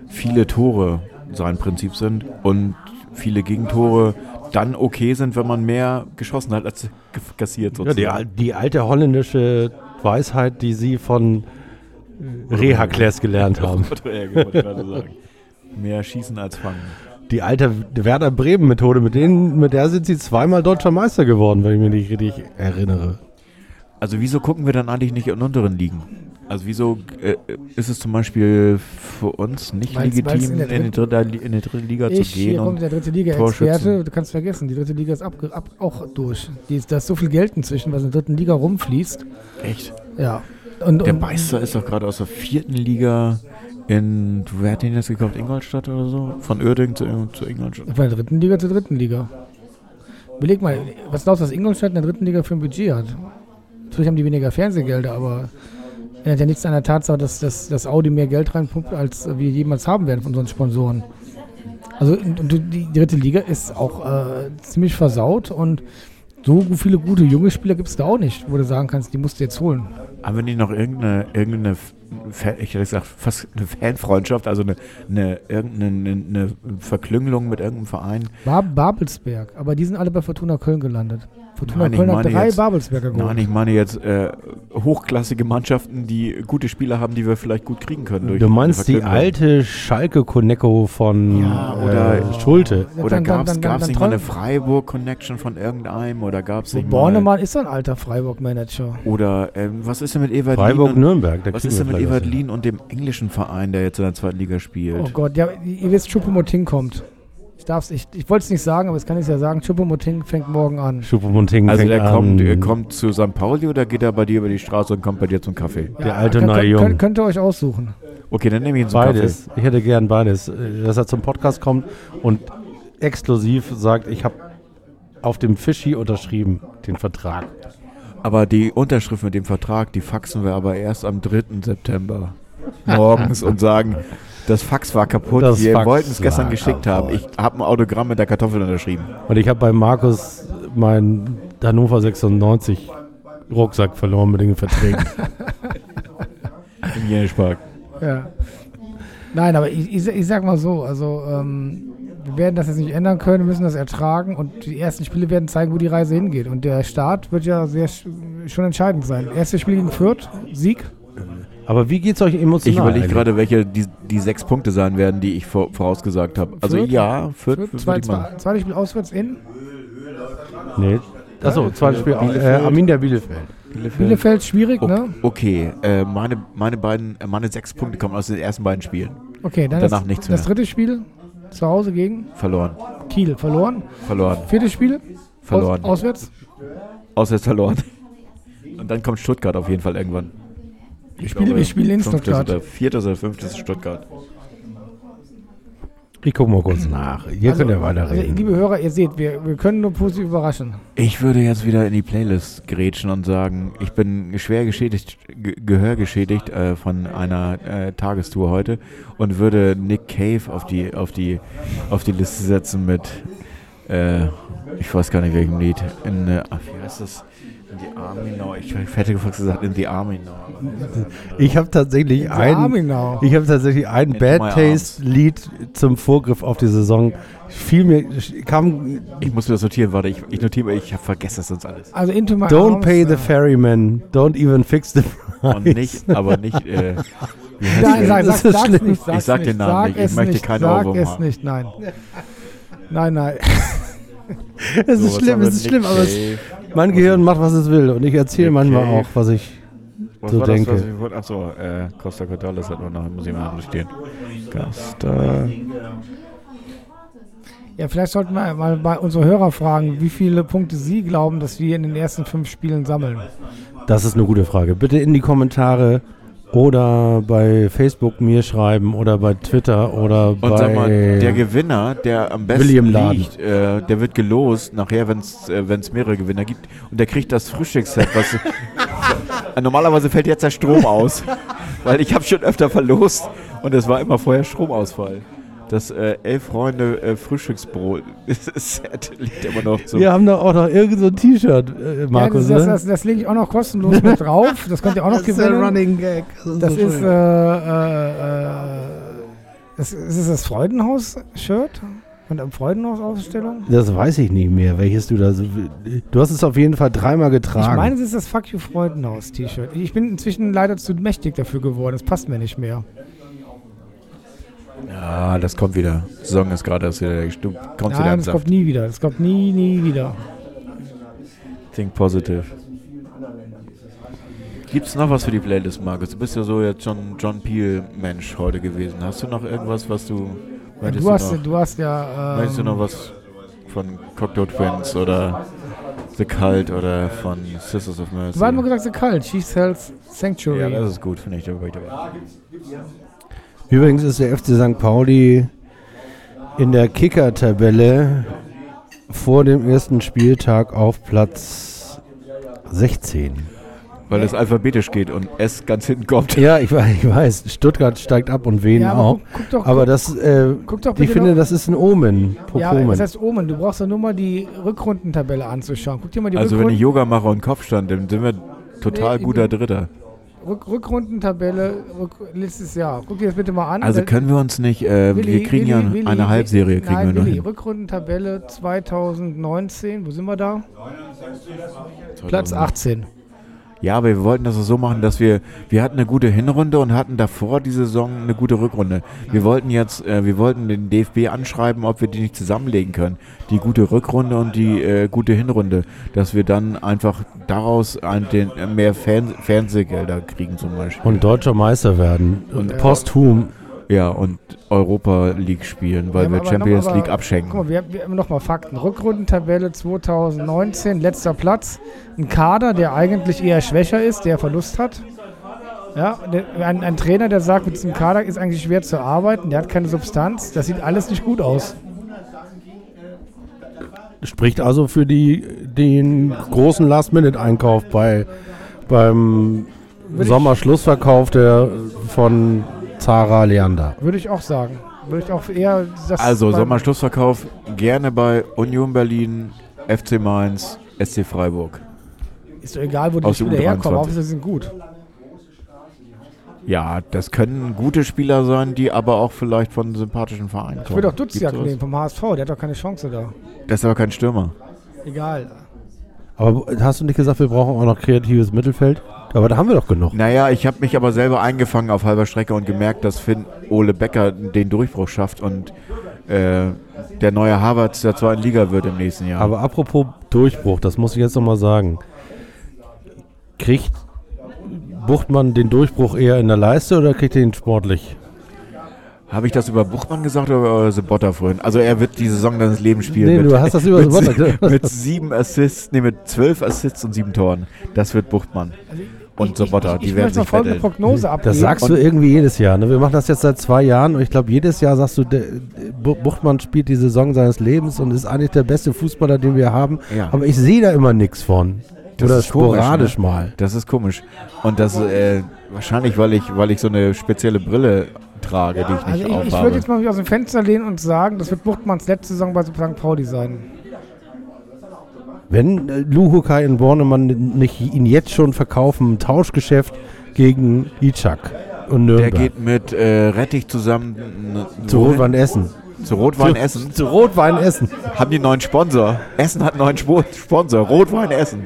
viele Tore sein Prinzip sind und viele Gegentore dann okay sind, wenn man mehr geschossen hat, als kassiert Ja, die, sozusagen. die alte holländische Weisheit, die sie von Rehakles gelernt haben. Mehr schießen als fangen. Die alte Werder Bremen Methode, mit, denen, mit der sind sie zweimal deutscher Meister geworden, wenn ich mich nicht richtig erinnere. Also wieso gucken wir dann eigentlich nicht in unteren Ligen? Also wieso äh, ist es zum Beispiel für uns nicht Weil's- weil's legitim, in in, die dritte, in die dritte Liga Ich, zu hier gehen? kommt Und der dritte Liga-Experte. Du kannst vergessen, die dritte Liga ist ab, ab, auch durch. Die ist, da ist so viel Geld inzwischen, was in der dritten Liga rumfließt. echt? Ja. Und, Der Meister ist doch gerade aus der vierten Liga in, wer hat den jetzt gekauft? Ingolstadt oder so? Von Uerdingen zu, zu Ingolstadt. Von der dritten Liga zur dritten Liga. Überleg mal, was glaubst du, was Ingolstadt in der dritten Liga für ein Budget hat? Natürlich haben die weniger Fernsehgelder, aber er hat ja nichts an der Tatsache, dass, dass, dass Audi mehr Geld reinpumpt, als wir jemals haben werden von unseren Sponsoren. Also die dritte Liga ist auch äh, ziemlich versaut und so viele gute junge Spieler gibt es da auch nicht, wo du sagen kannst, die musst du jetzt holen. Haben wir nicht noch irgendeine, irgendeine ich hätte gesagt, fast eine Fanfreundschaft, also eine, eine, irgendeine eine Verklüngelung mit irgendeinem Verein? Bar Babelsberg, aber die sind alle bei Fortuna Köln gelandet. Fortuna Nein, ich Köln hat meine drei jetzt- Babelsberger geholt. Nein, ich meine jetzt äh, hochklassige Mannschaften, die gute Spieler haben, die wir vielleicht gut kriegen können. Durch Du meinst die alte Schalke Konecko von Ja, oder- äh, Schulte. Oder gab es nicht mal eine Freiburg-Connection von irgendeinem? Oder gab es So, nicht mal... Bornemann ist ein alter Freiburg-Manager. Oder ähm, was ist denn mit und- Freiburg-Nürnberg. Was ist denn mit. Lien und dem englischen Verein, der jetzt in der zweiten Liga spielt? Oh Gott, ja, ihr wisst, Choupo-Moting kommt. Ich darf's, ich, ich wollte es nicht sagen, aber jetzt kann ich es ja sagen. Choupo-Moting fängt morgen an. Schuppemonting also fängt der an. kommt, der kommt zu St. Pauli oder geht er bei dir über die Straße und kommt bei dir zum Kaffee? Der alte könnt, neue könnt, Jung. könnt, könnt ihr euch aussuchen. Okay, dann nehme ich ihn zum Beides. Ich hätte gern beides. Dass er zum Podcast kommt und exklusiv sagt, ich habe auf dem Fischi unterschrieben, den Vertrag. Kaffee. Aber die Unterschrift mit dem Vertrag, die faxen wir aber erst am 3. September. morgens und sagen, das Fax war kaputt, Das wir Fax wollten es gestern geschickt haben. Ich habe ein Autogramm mit der Kartoffel unterschrieben. Und ich habe bei Markus meinen Hannover 96 Rucksack verloren mit den Verträgen. Im Jenischpark. Ja. Nein, aber ich, ich, ich sag mal so, also ähm, wir werden das jetzt nicht ändern können, müssen das ertragen und die ersten Spiele werden zeigen, wo die Reise hingeht. Und der Start wird ja sehr sch- schon entscheidend sein. Erstes Spiel gegen Fürth, Sieg. Aber wie geht's euch emotional? Ich überlege gerade, welche die, die sechs Punkte sein werden, die ich vor, vorausgesagt habe. Also Fürth? ja, Fürth, Fürth zwei, zwei, zweites Spiel auswärts in Nee. Achso, zweites Spiel. Äh, Bielefeld. Arminia Bielefeld. Bielefeld, schwierig, O- ne? Okay, äh, meine, meine beiden, äh, meine sechs Punkte kommen aus den ersten beiden Spielen. Okay, dann Danach das, nichts das mehr. dritte Spiel zu Hause gegen Verloren, Kiel, verloren. verloren, Viertes Spiel verloren. Aus, auswärts. Auswärts verloren. Und dann kommt Stuttgart auf jeden Fall irgendwann. Wir spielen, wir spielen in Stuttgart. Oder viertes oder fünftes Stuttgart. Ich gucke mal kurz nach. Hier könnt ihr Also, weiterreden. liebe Hörer, ihr seht, wir, wir können nur positiv überraschen. Ich würde jetzt wieder in die Playlist grätschen und sagen, ich bin schwer geschädigt, ge gehörgeschädigt äh, von einer äh, Tagestour heute und würde Nick Cave auf die, auf die, auf die Liste setzen mit, äh, ich weiß gar nicht welchem Lied, in, äh, ach, wie heißt das? In the Army Now. Ich hätte fast gesagt, in the Army Now. Ich habe tatsächlich ein, Arminau. ich habe tatsächlich ein Into Bad Taste Lied zum Vorgriff auf die Saison. Viel mir kam Ich muss mir das notieren, warte, ich, ich notiere, ich vergesse das sonst alles. Also Into My Don't Arms, pay the äh, ferryman, don't even fix the price. Und nicht, aber nicht, äh, Nein, der? sag, Das sag, ist sag's schlimm. nicht. Sag's Ich sag den nicht, Namen sag nicht, ich möchte nicht, keinen Sag Ohrwurm es haben. nicht, nein. Nein, nein. Es ist Sowas schlimm, es ist schlimm, aber es. Mein Gehirn macht, was es will. Und ich erzähle Nick manchmal auch, was ich Was so war das, denke. was ich wollte? Achso, äh, Costa Cordalis hat man noch, muss ich mal notieren. Costa. Ja, vielleicht sollten wir mal bei unsere Hörer fragen, wie viele Punkte sie glauben, dass wir in den ersten fünf Spielen sammeln. Das ist eine gute Frage. Bitte in die Kommentare oder bei Facebook mir schreiben oder bei Twitter oder Und bei sag mal, der Gewinner, der am besten William Laden. liegt, äh, der wird gelost, nachher, wenn es äh, wenn's mehrere Gewinner gibt. Und der kriegt das Frühstücksset, was... Äh, Normalerweise fällt jetzt der Strom aus, weil ich habe schon öfter verlost und es war immer vorher Stromausfall. Das äh, elf Freunde äh, Frühstücksbrot Set liegt immer noch so. Wir haben doch auch noch irgend so ein T-Shirt, äh, Markus, ja, das, ne? das, das lege ich auch noch kostenlos mit drauf. Das könnt ihr auch noch gewinnen. Gag. Das ist, äh, äh, äh, das, ist es das Freudenhaus-Shirt? Von der Freudenhaus-Ausstellung? das weiß ich nicht mehr, welches du da so. Du hast es auf jeden Fall dreimal getragen. Ich meine, es ist das Fuck You Freudenhaus-T-Shirt. Ich bin inzwischen leider zu mächtig dafür geworden. Das passt mir nicht mehr. Ja, das kommt wieder. Saison ist gerade erst wieder. Du kommst wieder Nein, im das Saft. kommt nie wieder. Das kommt nie, nie wieder. Think positive. Gibt's noch was für die Playlist, Markus? Du bist ja so jetzt schon John Peel-Mensch heute gewesen. Hast du noch irgendwas, was du. möchtest Du hast, noch, du hast ja. möchtest du Ähm, noch was von Cocktail Twins oder The Cult oder von Sisters of Mercy? du hast mal gesagt, The Cult, She Sells Sanctuary. ja, das ist gut, finde ich. Da bin ich dabei. Übrigens ist der FC St. Pauli in der Kicker-Tabelle vor dem ersten Spieltag auf Platz 16. Weil es alphabetisch geht und S ganz hinten kommt. Ja, ich weiß, ich weiß. Stuttgart steigt ab und Wien Ja, aber auch. guck, guck doch, Aber das, äh, guck doch ich finde, das ist ein Omen. ja, Popomen. das heißt Omen, du brauchst doch nur mal die Rückrundentabelle anzuschauen. Guck dir mal die Also, wenn Rückrunden- ich Yoga mache und Kopfstand, dann sind wir total Nee, guter Dritter. Rück Rückrundentabelle Rück letztes Jahr. Guck dir das bitte mal an. Also können wir uns nicht, äh, Willi, wir kriegen Willi, ja Willi, eine Halbserie, kriegen Nein, wir Willi. Rückrundentabelle 2019, wo sind wir da? Platz 18. Ja, aber wir wollten das so machen, dass wir, wir hatten eine gute Hinrunde und hatten davor die Saison eine gute Rückrunde. Wir wollten jetzt, äh, wir wollten den DFB anschreiben, ob wir die nicht zusammenlegen können. Die gute Rückrunde und die äh, gute Hinrunde. Dass wir dann einfach daraus ein, den, äh, mehr Fern Fernsehgelder kriegen zum Beispiel. und deutscher Meister werden. Und posthum. Ja, und Europa League spielen, weil wir aber Champions aber- League Guck abschenken. mal, wir, wir haben nochmal Fakten. Rückrundentabelle 2019, letzter Platz. Ein Kader, der eigentlich eher schwächer ist, der Verlust hat. Ja, ein, ein Trainer, der sagt, mit diesem Kader ist eigentlich schwer zu arbeiten, der hat keine Substanz, das sieht alles nicht gut aus. Spricht also für die, den großen Last-Minute-Einkauf bei, beim Sommerschlussverkauf der von Zara Leander. Würde ich auch sagen. Würde ich auch eher das Also Sommerschlussverkauf gerne bei Union Berlin, FC Mainz, SC Freiburg. Ist doch egal, wo die Aus Spieler herkommen. U23. Hauptsache, sie sind gut. Ja, das können gute Spieler sein, die aber auch vielleicht von sympathischen Vereinen Ich kommen. würde auch sowas? nehmen vom HSV. Der hat doch keine Chance da. Das ist aber kein Stürmer. Egal. Aber hast du nicht gesagt, wir brauchen auch noch kreatives Mittelfeld? Aber da haben wir doch genug. Naja, ich habe mich aber selber eingefangen auf halber Strecke und gemerkt, dass Finn Ole Becker den Durchbruch schafft und äh, der neue Harvards der zweiten Liga wird im nächsten Jahr. Aber apropos Durchbruch, das muss ich jetzt nochmal sagen. Kriegt Buchtmann den Durchbruch eher in der Leiste oder kriegt er ihn sportlich? Habe ich das über Buchmann gesagt oder über Sobotta vorhin? Also er wird die Saison seines Lebens spielen. Nee, mit, du hast das über gesagt. mit sieben Assists, nee, mit zwölf Assists und sieben Toren. Das wird Buchtmann. Und Also ich, die ich, ich werden möchte noch sich folgende betteln. Prognose abgeben. Das sagst du irgendwie jedes Jahr. Ne? Wir machen das jetzt seit zwei Jahren und ich glaube, jedes Jahr sagst du, der, Bu- Buchtmann spielt die Saison seines Lebens und ist eigentlich der beste Fußballer, den wir haben. Ja. Aber ich sehe da immer nichts von. Das Oder ist komisch, sporadisch ne? mal. Das ist komisch. Und das äh, wahrscheinlich, weil ich, weil ich so eine spezielle Brille trage, die ich Also nicht ich, ich aufhabe. würde jetzt mal mich aus dem Fenster lehnen und sagen, das wird Buchtmanns letzte Saison bei St. Pauli sein. Wenn äh, Luhukai in Bornemann nicht ihn jetzt schon verkaufen, ein Tauschgeschäft gegen Ichak und der Nürnberg. geht mit äh, Rettich zusammen n- zu? Rotwein Essen. Zu Rotwein Essen. Zu Rotwein Essen. Haben die einen neuen Sponsor? Essen hat einen neuen Spo Sponsor. Rotwein Essen.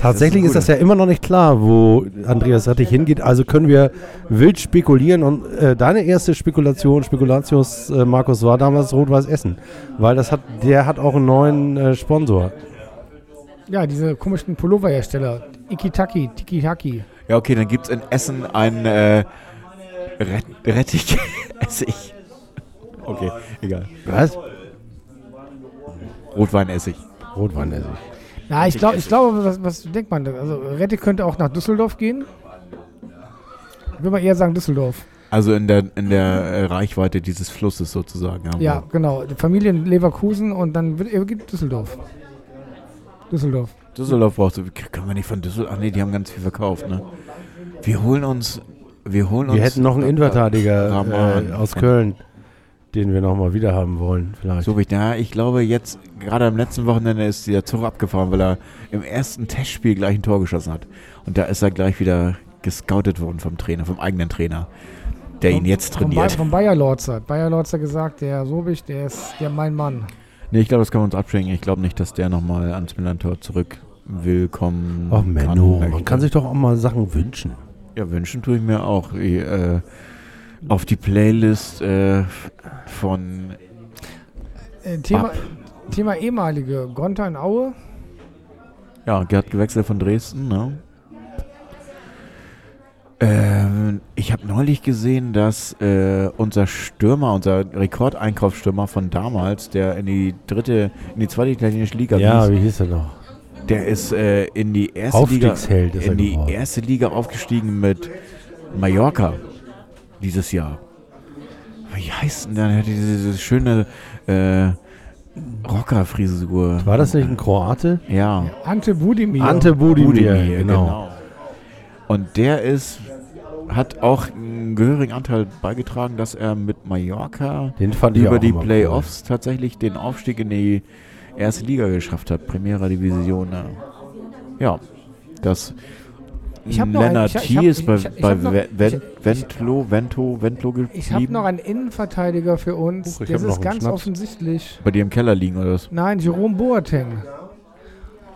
Tatsächlich Das ist, ist das ja immer noch nicht klar, wo Andreas Rettich hingeht. Also können wir wild spekulieren. Und äh, deine erste Spekulation, Spekulatius, äh, Markus, war damals Rot-Weiß Essen. Weil das hat, der hat auch einen neuen äh, Sponsor. Ja, diese komischen Pulloverhersteller. Ikitaki, Tikitaki. Ja, okay, dann gibt es in Essen ein äh, Ret Rettich Essig. Okay, egal. Was? Rotweinessig. Rotwein Essig. Ja, ich, glaub, ich glaube, was, was denkt man? da? Also Rettich könnte auch nach Düsseldorf gehen. Ich würde mal eher sagen Düsseldorf. Also in der, in der äh, Reichweite dieses Flusses sozusagen. Ja, genau. Die Familie in Leverkusen und dann wird er geht Düsseldorf. Düsseldorf. Düsseldorf brauchst du. Können wir nicht von Düsseldorf. Ach nee, die haben ganz viel verkauft, ne? Wir holen uns. Wir holen uns. Wir hätten noch einen Innenverteidiger äh, aus Köln, den wir nochmal wieder haben wollen. Vielleicht. So wie ich, ja, ich glaube jetzt, gerade am letzten Wochenende ist der Zug abgefahren, weil er im ersten Testspiel gleich ein Tor geschossen hat. Und da ist er gleich wieder gescoutet worden vom Trainer, vom eigenen Trainer, der ihn jetzt Von, Ba- trainiert. von Bayer Lorz hat. Bayer Lorz hat gesagt, der Sobich, der ist der mein Mann. Nee, ich glaube, das können wir uns abschenken. Ich glaube nicht, dass der nochmal ans Millantor zurück willkommen Ach Menno, man möchte. kann sich doch auch mal Sachen wünschen. Ja, wünschen tue ich mir auch. Ich, äh, auf die Playlist äh, von Äh, Thema, Ab. Thema ehemalige. Gonta in Aue. Ja, Gerd gewechselt von Dresden, ne? Ähm, ich habe neulich gesehen, dass äh, unser Stürmer, unser Rekordeinkaufsstürmer von damals, der in die dritte, in die zweite italienische Liga Ja, wie hieß er noch? der ist äh, in die erste Liga, in die geworden. erste Liga aufgestiegen mit Mallorca dieses Jahr. Wie heißt denn der? Der hatte diese, diese schöne äh, Rockerfrisur. War das nicht ein Kroate? Ja. Ante Budimir. Ante Budimir, Budimir, genau. Und der ist, hat auch einen gehörigen Anteil beigetragen, dass er mit Mallorca Den fand ich über die Playoffs tatsächlich den Aufstieg in die erste Liga geschafft hat, Primera Division. Ja, das Ich hab noch ein- Lennart ich- ich Thiel hab- ist bei, ich- ich bei hab noch- Ve- Ven- ich- Ventlo, Vento, Ventlo geblieben. Ich habe noch einen Innenverteidiger für uns. Huch, ich das ist ganz Schnaps. offensichtlich. bei dir im Keller liegen oder was? Nein, Jerome Boateng.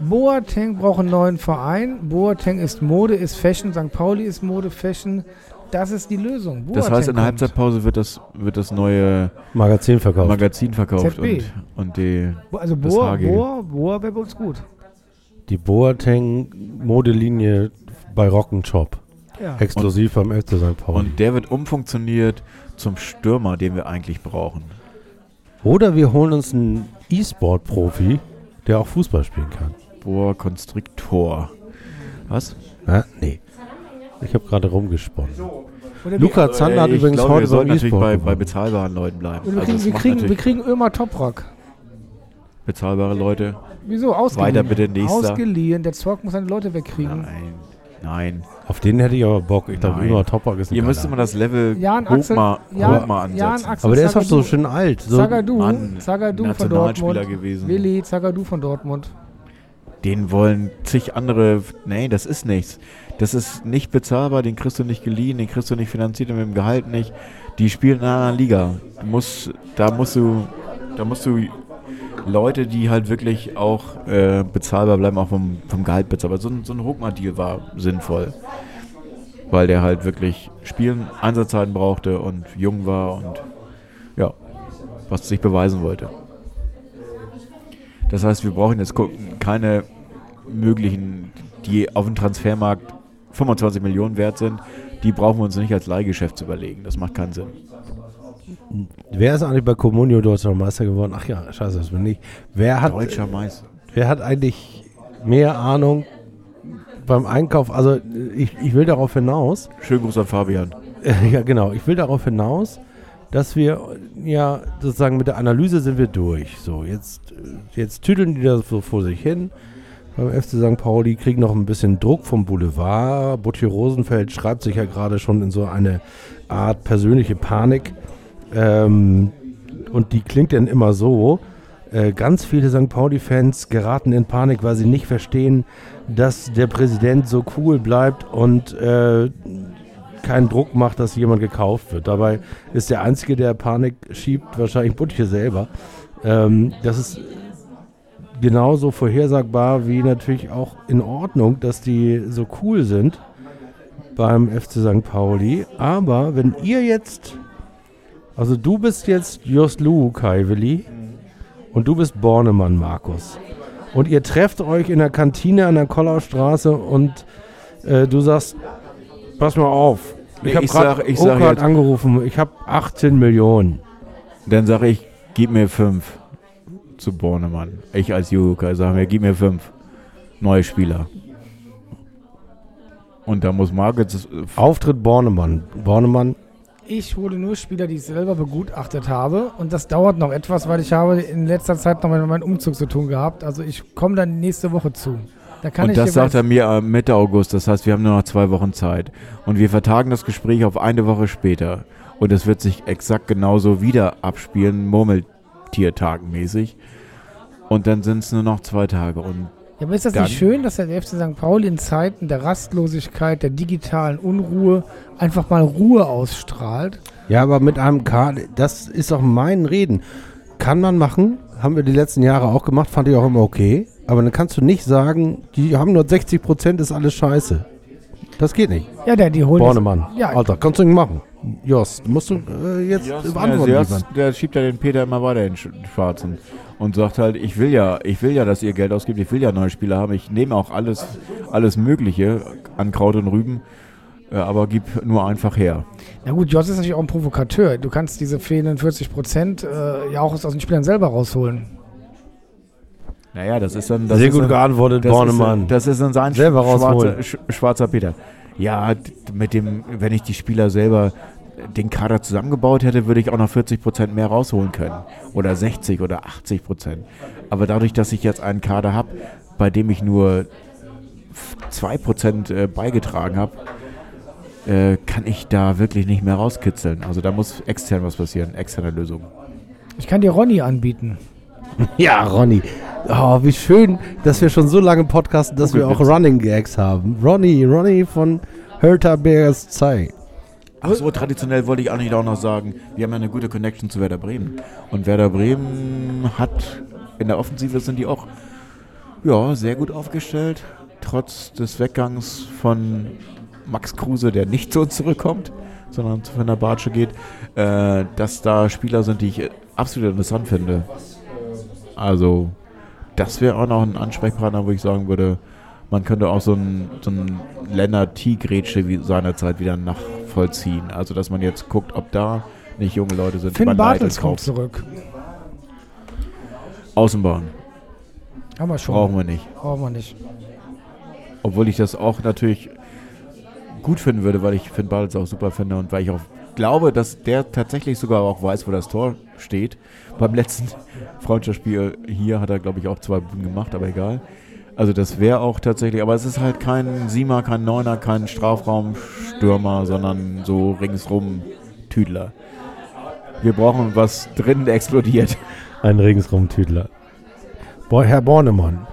Boateng braucht einen neuen Verein. Boateng ist Mode, ist Fashion. St. Pauli ist Mode, Fashion. Das ist die Lösung. Boateng Das heißt, in der kommt. Halbzeitpause wird das, wird das neue Magazin verkauft. Magazin verkauft ZB. und, und die Bo- Also Boa. Boa, Boa wäre bei uns gut. Die Boateng-Modelinie bei Rock'n'Chop. Ja. Exklusiv beim FC St. Pauli. Und der wird umfunktioniert zum Stürmer, den wir eigentlich brauchen. Oder wir holen uns einen E-Sport-Profi, der auch Fußball spielen kann. Boa Constrictor. Was? Na, nee. Ich habe gerade rumgesponnen. Luca Zander hat Äh, übrigens glaube, heute wir sollten beim natürlich bei, bei bezahlbaren Leuten bleiben. wir, Also kriegen, es wir, kriegen, wir kriegen Ömer Toprak. bezahlbare Leute. Wieso? Ausgeliehen. Weiter bitte, nächster. Ausgeliehen. Der Zorg muss seine Leute wegkriegen. Nein. Nein. Auf den hätte ich aber Bock. Ich glaube. Ömer Toprak ist ein Ihr müsst geiler. immer das Level Jan hoch Axel, mal, Jan, hoch mal ansetzen. Jan Axel Aber der ist doch so schön alt. So, Zagadou, Mann, Zagadou von Dortmund. gewesen. Willi Zagadou von Dortmund. Den wollen zig andere. Nee, das ist nichts. Das ist nicht bezahlbar, den kriegst du nicht geliehen, den kriegst du nicht finanziert und mit dem Gehalt nicht. Die spielen in einer anderen Liga. Du musst, da musst du, da musst du Leute, die halt wirklich auch äh, bezahlbar bleiben, auch vom, vom Gehalt bezahlbar. So so ein Ruckmann-Deal war sinnvoll. Weil der halt wirklich Spielen, Einsatzzeiten brauchte und jung war und ja, was sich beweisen wollte. Das heißt, wir brauchen jetzt keine möglichen, die auf dem Transfermarkt 25 Millionen wert sind, die brauchen wir uns nicht als Leihgeschäft zu überlegen. Das macht keinen Sinn. wer ist eigentlich bei Comunio Deutscher Meister geworden? Ach ja, scheiße, das bin ich. Wer hat, Deutscher Meister. wer hat eigentlich mehr Ahnung beim Einkauf? Also ich, ich will darauf hinaus, Schönen Gruß an Fabian. ja genau, ich will darauf hinaus, dass wir ja sozusagen mit der Analyse sind wir durch. So, jetzt, jetzt tüdeln die das so vor sich hin. Beim FC St. Pauli kriegen noch ein bisschen Druck vom Boulevard. Butcher Rosenfeld schreibt sich ja gerade schon in so eine Art persönliche Panik. Ähm, und die klingt dann immer so. Äh, ganz viele St. Pauli-Fans geraten in Panik, weil sie nicht verstehen, dass der Präsident so cool bleibt und äh, keinen Druck macht, dass jemand gekauft wird. Dabei ist der Einzige, der Panik schiebt, wahrscheinlich Butcher selber. Ähm, das ist genauso vorhersagbar wie natürlich auch in Ordnung, dass die so cool sind beim FC St. Pauli. Aber wenn ihr jetzt, also du bist jetzt Just Lu, Kai Willi, und du bist Bornemann, Markus. Und ihr trefft euch in der Kantine an der Kollaustraße und äh, du sagst, pass mal auf. Ich habe ich sag- gerade ich sag jetzt- angerufen, ich habe 18 Millionen. Dann sage ich, gib mir fünf zu Bornemann. Ich als Juka sage mir, gib mir fünf neue Spieler. Und da muss Margit Auftritt Bornemann. Bornemann, Ich hole nur Spieler, die ich selber begutachtet habe. Und das dauert noch etwas, weil ich habe in letzter Zeit noch mit meinem Umzug zu tun gehabt. Also ich komme dann nächste Woche zu. Da kann Und ich das sagt er mir äh, Mitte August. Das heißt, wir haben nur noch zwei Wochen Zeit. Und wir vertagen das Gespräch auf eine Woche später. Und es wird sich exakt genauso wieder abspielen, Murmeltiertagenmäßig. Und dann sind es nur noch zwei Tage. Und Ja, aber ist das nicht schön, dass der FC St. Pauli in Zeiten der Rastlosigkeit, der digitalen Unruhe einfach mal Ruhe ausstrahlt? Ja, aber mit einem K, das ist doch mein Reden. Kann man machen, haben wir die letzten Jahre auch gemacht, fand ich auch immer okay. Aber dann kannst du nicht sagen, die haben nur 60 Prozent, ist alles scheiße. Das geht nicht. Ja, der, die holen. Bornemann. Ja. Alter, kannst du nicht machen. Jos, musst du äh, jetzt beantworten. der, liefern. der schiebt ja den Peter immer weiter in den Sch- Schwarzen. Und sagt halt, ich will ja, ich will ja, dass ihr Geld ausgibt, ich will ja neue Spieler haben, ich nehme auch alles, alles Mögliche an Kraut und Rüben, aber gib nur einfach her. Ja gut, Jos ist natürlich auch ein Provokateur. Du kannst diese fehlenden 40 Prozent äh, ja auch aus den Spielern selber rausholen. Naja, das ist dann. Das Sehr ist gut dann, geantwortet, das Bornemann. Ist, das ist dann sein Selber schwarzer, schwarzer Peter. Ja, mit dem, wenn ich die Spieler selber den Kader zusammengebaut hätte, würde ich auch noch 40 Prozent mehr rausholen können. Oder 60 oder 80 Prozent. Aber dadurch, dass ich jetzt einen Kader habe, bei dem ich nur 2 Prozent äh, beigetragen habe, äh, kann ich da wirklich nicht mehr rauskitzeln. Also da muss extern was passieren, externe Lösung. Ich kann dir Ronny anbieten. Ja, Ronny. Oh, wie schön, dass wir schon so lange podcasten, dass wir auch Google-Witz. Running Gags haben. Ronny, Ronny von Hertha Bears Zeit. Ach so, traditionell wollte ich eigentlich auch noch sagen, wir haben ja eine gute Connection zu Werder Bremen. Und Werder Bremen hat in der Offensive sind die auch ja, sehr gut aufgestellt. Trotz des Weggangs von Max Kruse, der nicht zu uns zurückkommt, sondern zu Bartsche geht, äh, dass da Spieler sind, die ich absolut interessant finde. Also, das wäre auch noch ein Ansprechpartner, wo ich sagen würde, man könnte auch so ein, so ein Lennart T-Grätsche wie seinerzeit wieder nachvollziehen. Also, dass man jetzt guckt, ob da nicht junge Leute sind, die Finn Bartels kommt zurück. Außenbahn Haben wir schon. brauchen wir nicht. Brauchen wir nicht. Obwohl ich das auch natürlich gut finden würde, weil ich Finn Bartels auch super finde und weil ich auch glaube, dass der tatsächlich sogar auch weiß, wo das Tor steht. Beim letzten Freundschaftsspiel hier hat er, glaube ich, auch zwei Buden gemacht, aber egal. Also das wäre auch tatsächlich, aber es ist halt kein Siemer, kein Neuner, kein Strafraumstürmer, sondern so ringsrum Tüdler. Wir brauchen was drin explodiert. Ein Ringsrum-Tüdler. Boah, Herr Bornemann,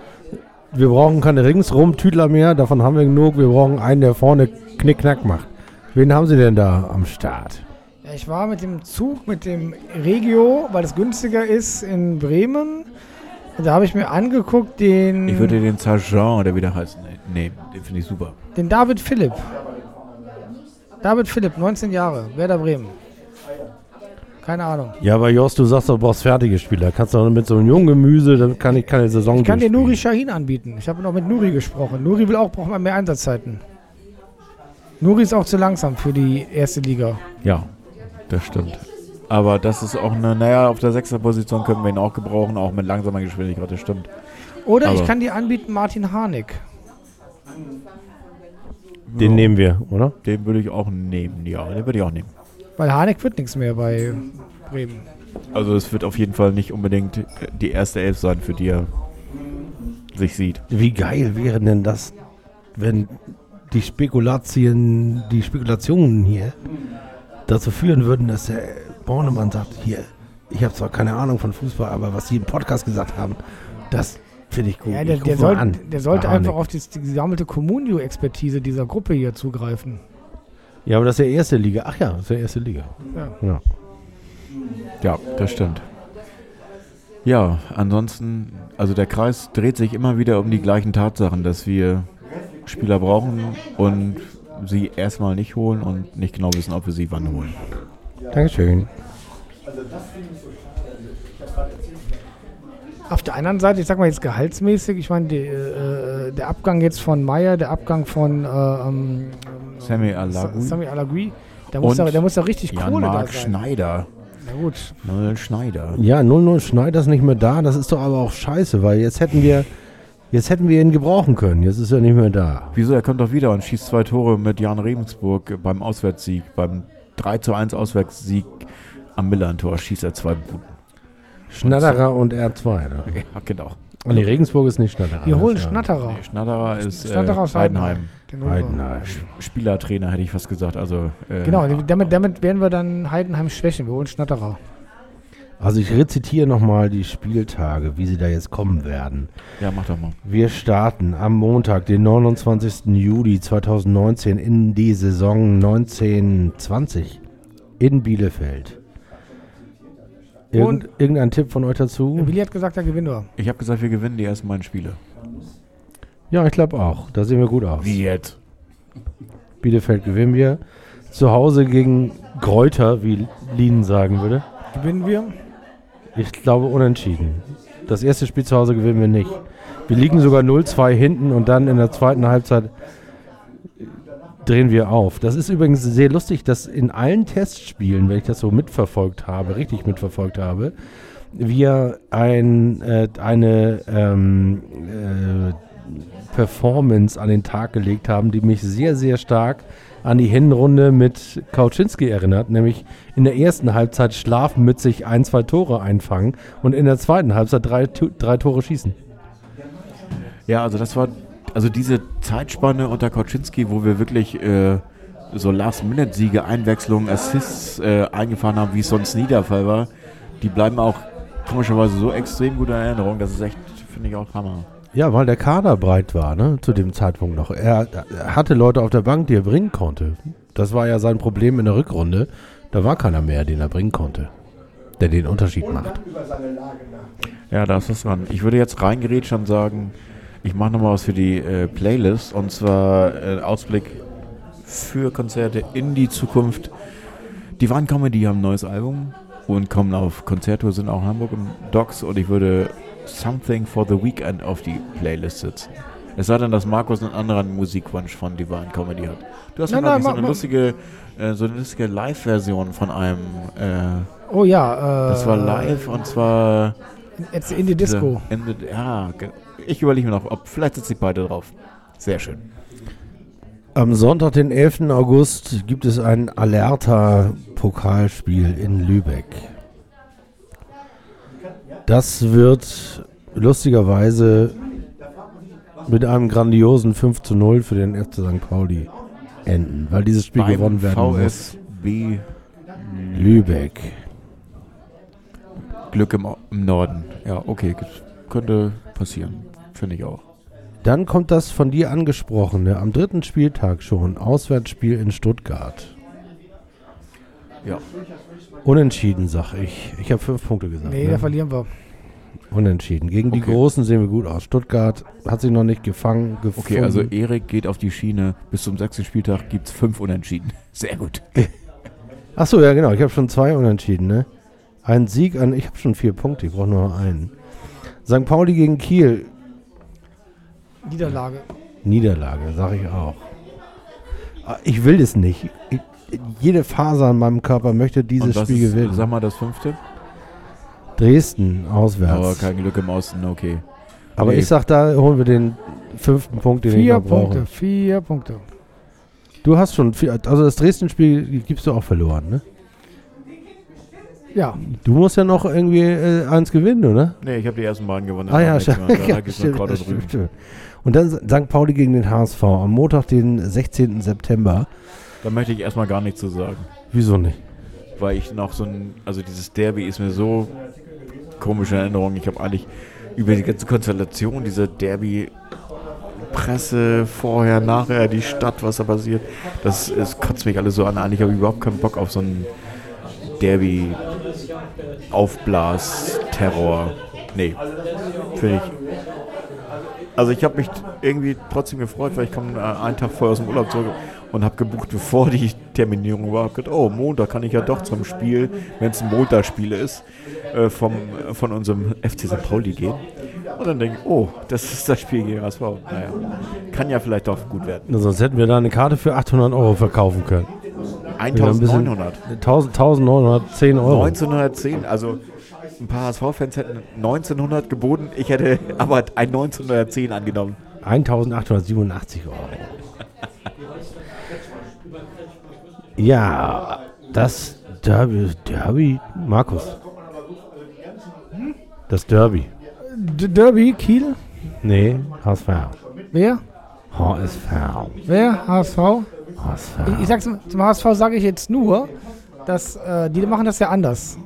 wir brauchen keine Ringsrum-Tüdler mehr, davon haben wir genug. Wir brauchen einen, der vorne Knickknack macht. Wen haben Sie denn da am Start? Ja, ich war mit dem Zug, mit dem Regio, weil es günstiger ist, in Bremen. Und da habe ich mir angeguckt den, Ich würde den Sergeant, der wieder heißt, ne- nehmen. Den finde ich super. den David Philipp. David Philipp, 19 Jahre, Werder Bremen. Keine Ahnung. Ja, aber Jos, du sagst, du brauchst fertige Spieler. Kannst du mit so einem jungen Gemüse, dann kann ich keine Saison Ich kann dir. Nuri Shahin anbieten. Ich habe noch mit Nuri gesprochen. Nuri will auch, braucht mal mehr Einsatzzeiten. Nuri ist auch zu langsam für die erste Liga. Ja, das stimmt. Aber das ist auch eine, naja, auf der sechster Position können wir ihn auch gebrauchen, auch mit langsamer Geschwindigkeit, das stimmt. Oder ich Aber- kann dir anbieten Martin Harnik. Den nehmen wir, oder? Den würde ich auch nehmen, ja, den würde ich auch nehmen. Weil Harnik wird nichts mehr bei Bremen. Also es wird auf jeden Fall nicht unbedingt die erste Elf sein, für die er sich sieht. Wie geil wäre denn das, wenn die Spekulation, die Spekulationen hier dazu führen würden, dass der Bornemann sagt, hier, ich habe zwar keine Ahnung von Fußball, aber was Sie im Podcast gesagt haben, das finde ich gut. Ja, der, Ich der, soll, an. der sollte einfach auf die, die gesammelte Communio-Expertise dieser Gruppe hier zugreifen. Ja, aber das ist ja erste Liga. Ach ja, das ist ja erste Liga. Ja. Ja. Ja, das stimmt. Ja, ansonsten, also der Kreis dreht sich immer wieder um die gleichen Tatsachen, dass wir Spieler brauchen und sie erstmal nicht holen und nicht genau wissen, ob wir sie wann holen. Dankeschön. Auf der anderen Seite, ich sag mal jetzt gehaltsmäßig, ich meine, die, äh, der Abgang jetzt von Meyer, der Abgang von äh, ähm, Sammy Sa- Alagui Sami Alagui, der muss, da, der muss da richtig Kohle da Jan-Marc sein. Schneider. Na gut. Noel Schneider. Ja, 0-0 Schneider ist nicht mehr da. Das ist doch aber auch scheiße, weil jetzt hätten wir, jetzt hätten wir ihn gebrauchen können. Jetzt ist er nicht mehr da. Wieso? Er kommt doch wieder und schießt zwei Tore mit Jan Regensburg beim Auswärtssieg. Beim 3 zu 1 Auswärtssieg am Millantor schießt er zwei Buden. Schnatterer und R2. Ne? Ja, genau. Oh, nee, Regensburg ist nicht Schnatterer. Wir holen Schnatterer. Nee, Schnatterer ist Schnatterer äh, aus Heidenheim. Heidenheim. Wir. Heidenheim. Spielertrainer hätte ich fast gesagt. Also, äh, Genau, damit, damit werden wir dann Heidenheim schwächen. Wir holen Schnatterer. Also ich rezitiere nochmal die Spieltage, wie sie da jetzt kommen werden. Ja, mach doch mal. Wir starten am Montag, den 29. Juli 2019 in die Saison 1920 in Bielefeld. Irgend, irgendein Tipp von euch dazu? Willi hat gesagt, er gewinnt nur. Ich habe gesagt, wir gewinnen die ersten beiden Spiele. Ja, ich glaube auch. Da sehen wir gut aus. Wie jetzt? Bielefeld gewinnen wir. Zu Hause gegen Gräuter, wie Lien sagen würde. Gewinnen wir. Ich glaube unentschieden. Das erste Spiel zu Hause gewinnen wir nicht. Wir liegen sogar 0-2 hinten und dann in der zweiten Halbzeit drehen wir auf. Das ist übrigens sehr lustig, dass in allen Testspielen, wenn ich das so mitverfolgt habe, richtig mitverfolgt habe, wir ein, äh, eine ähm, äh, Performance an den Tag gelegt haben, die mich sehr, sehr stark an die Hinrunde mit Kauczynski erinnert, nämlich in der ersten Halbzeit schlafmützig ein, zwei Tore einfangen und in der zweiten Halbzeit drei, drei Tore schießen. Ja, also das war, also diese Zeitspanne unter Koczynski, wo wir wirklich äh, so Last-Minute-Siege, Einwechslungen, Assists äh, eingefahren haben, wie es sonst nie der Fall war, die bleiben auch komischerweise so extrem gut in Erinnerung. Das ist echt, finde ich auch Hammer. Ja, weil der Kader breit war, ne, zu dem Zeitpunkt noch. Er, er hatte Leute auf der Bank, die er bringen konnte. Das war ja sein Problem in der Rückrunde. Da war keiner mehr, den er bringen konnte, der den Unterschied macht. Ja, da ist was dran. Ich würde jetzt reingerätschen und sagen, ich mache nochmal was für die äh, Playlist und zwar äh, Ausblick für Konzerte in die Zukunft. Die Wine Comedy haben ein neues Album und kommen auf Konzerttour, sind auch in Hamburg im Docks und ich würde Something for the Weekend auf die Playlist setzen. Es sei denn, dass Markus einen anderen Musikwunsch von Divine Comedy hat. Du hast Nein, mir nein, so eine lustige, äh, so eine lustige Live-Version von einem, äh, Oh ja. Äh, das war live und zwar Jetzt in die Disco. in the, ja, ich überlege mir noch, ob vielleicht sitzen die beide drauf. Sehr schön. Am Sonntag, den 11. August, gibt es ein Alerta-Pokalspiel in Lübeck. Das wird lustigerweise mit einem grandiosen 5 zu 0 für den FC St. Pauli enden, weil dieses Spiel Beim gewonnen werden muss. VfB Lübeck. Glück im, im Norden. Ja, okay, könnte passieren. Finde ich auch. Dann kommt das von dir angesprochene, am dritten Spieltag schon, Auswärtsspiel in Stuttgart. Ja. Unentschieden, sag ich. Ich habe fünf Punkte gesagt. Nee, ne? da verlieren wir. Unentschieden. Gegen die Okay. Großen sehen wir gut aus. Stuttgart hat sich noch nicht gefangen, gefunden. Okay, also Erik geht auf die Schiene. Bis zum sechsten Spieltag gibt es fünf Unentschieden. Sehr gut. Achso, ja genau. Ich habe schon zwei Unentschieden, ne? Ein Sieg an, ich habe schon vier Punkte, ich brauche nur noch einen. St. Pauli gegen Kiel, Niederlage. Niederlage, sage ich auch. Ah, Ich will es nicht. Ich, jede Faser an meinem Körper möchte dieses Und was Spiel ist, gewinnen. Sag mal das fünfte. Dresden auswärts. Aber Aber, kein Glück im Osten, okay. nee. ich sag, da holen wir den fünften Punkt, den ich Vier noch brauche. Punkte, vier Punkte. Du hast schon, vier, also das Dresden-Spiel gibst du auch verloren, ne? Ja, Du musst ja noch irgendwie äh, eins gewinnen, oder? Nee, ich habe die ersten beiden gewonnen. Ah ja, stimmt. Und dann St. Pauli gegen den HSV am Montag, den 16. September. Da möchte ich erstmal gar nichts zu sagen. Wieso nicht? Weil ich noch so ein, also dieses Derby ist mir so komische Erinnerung. Ich habe eigentlich über die ganze Konstellation dieser Derby Presse, vorher, nachher, die Stadt, was da passiert, das, das kotzt mich alles so an. Eigentlich habe ich überhaupt keinen Bock auf so einen Derby Aufblas Terror. Nee, finde ich. Also ich habe mich irgendwie trotzdem gefreut, weil ich komme äh, einen Tag vorher aus dem Urlaub zurück und habe gebucht, bevor die Terminierung war. Hab oh, Montag kann ich ja doch zum Spiel, wenn es ein Montagsspiel ist, äh, vom, von unserem FC St. Pauli gehen. Und dann denke ich, oh, das ist das Spiel gegen HSV. Naja, kann ja vielleicht doch gut werden. Na, Sonst hätten wir da eine Karte für 800 Euro verkaufen können. Ja, ein bisschen- 1900. 1000, 1910 Euro. 1910, also ein paar HSV-Fans hätten 1900 geboten, ich hätte aber ein 1910 angenommen. 1887 Euro. Ja, das Derby, Derby, Markus. Das Derby. D Derby, Kiel. Nee, HSV. Wer? HSV. Wer? HSV? Ich, ich sag's zum zum HSV sage ich jetzt nur, dass äh, die machen das ja anders.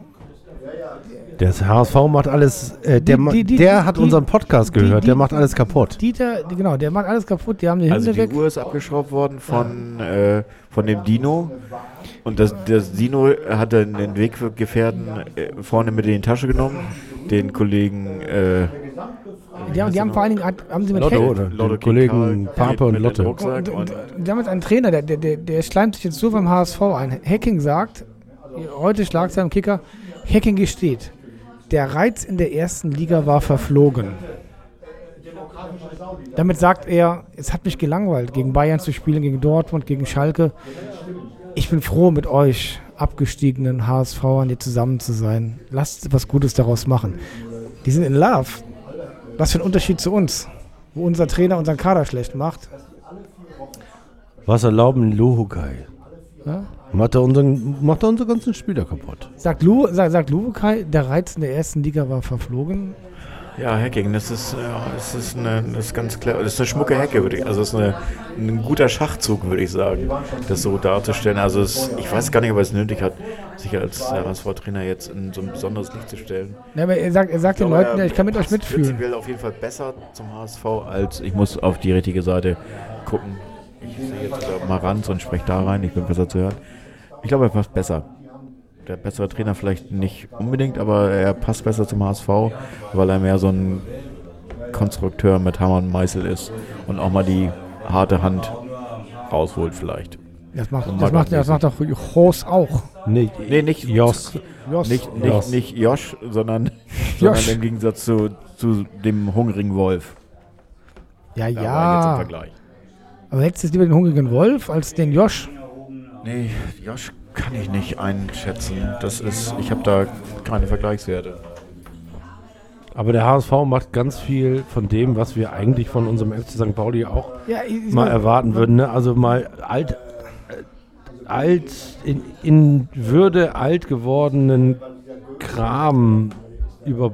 Der HSV macht alles, äh, der, Die- die- die- der hat die- unseren Podcast die- gehört, die- der macht alles kaputt. Dieter, die- genau, der macht alles kaputt, die haben die Also Hände die weg. Uhr ist abgeschraubt worden von, äh, von dem Dino. Und das, das Dino hat dann den Weggefährten äh, vorne mit in die Tasche genommen. Den Kollegen äh, Die haben, die haben vor allen Dingen hat- haben sie mit Lotte, Hände- oder? Lotte Den Kollegen Karl Pape und Lotte. Und, und, jetzt einen Trainer, der, der, der, schleimt sich jetzt so beim HSV ein. Hacking sagt, heute Schlagzeile im Kicker, Hacking gesteht, der Reiz in der ersten Liga war verflogen. Damit sagt er, es hat mich gelangweilt, gegen Bayern zu spielen, gegen Dortmund, gegen Schalke. Ich bin froh, mit euch abgestiegenen HSVern hier zusammen zu sein. Lasst was Gutes daraus machen. Die sind in Love. Was für ein Unterschied zu uns, wo unser Trainer unseren Kader schlecht macht. Was erlauben Luhukai? Ja? Macht er unseren, macht er unsere ganzen Spieler kaputt. Sagt, Lu, sagt, sagt Lubukai, der Reiz in der ersten Liga war verflogen. Ja, Hacking, das ist, ja, das ist, eine, das ist ganz klar. Das ist eine schmucke Hecke, würde ich. Also es ist eine, ein guter Schachzug, würde ich sagen, das so darzustellen. Also es, ich weiß gar nicht, ob er es nötig hat, sich als äh, HSV-Trainer jetzt in so ein besonderes Licht zu stellen. Ja, aber er sagt, er sagt den Leuten, ich kann mit euch mitfühlen. Prinzipiell auf jeden Fall besser zum HSV als ich muss auf die richtige Seite gucken. Ich sehe jetzt mal ran und spreche da rein, ich bin besser zu hören. Ich glaube, er passt besser. Der bessere Trainer vielleicht nicht unbedingt, aber er passt besser zum HSV, weil er mehr so ein Konstrukteur mit Hammer und Meißel ist und auch mal die harte Hand rausholt vielleicht. Das macht, das macht, das macht doch Horst auch. Nee, Nee, nicht Jos. Jos. Nicht, Josh. nicht, nicht Josh, sondern, Josh. sondern im Gegensatz zu, zu dem hungrigen Wolf. Ja, Da war jetzt im ja. Vergleich. Aber hättest du lieber den hungrigen Wolf als den Josh? Nee, Josh kann ich nicht einschätzen. Das ist, ich habe da keine Vergleichswerte. Aber der HSV macht ganz viel von dem, was wir eigentlich von unserem FC St. Pauli auch Ja, ich, mal erwarten würden. Ne? Also mal alt, äh, alt in, in Würde alt gewordenen Kram über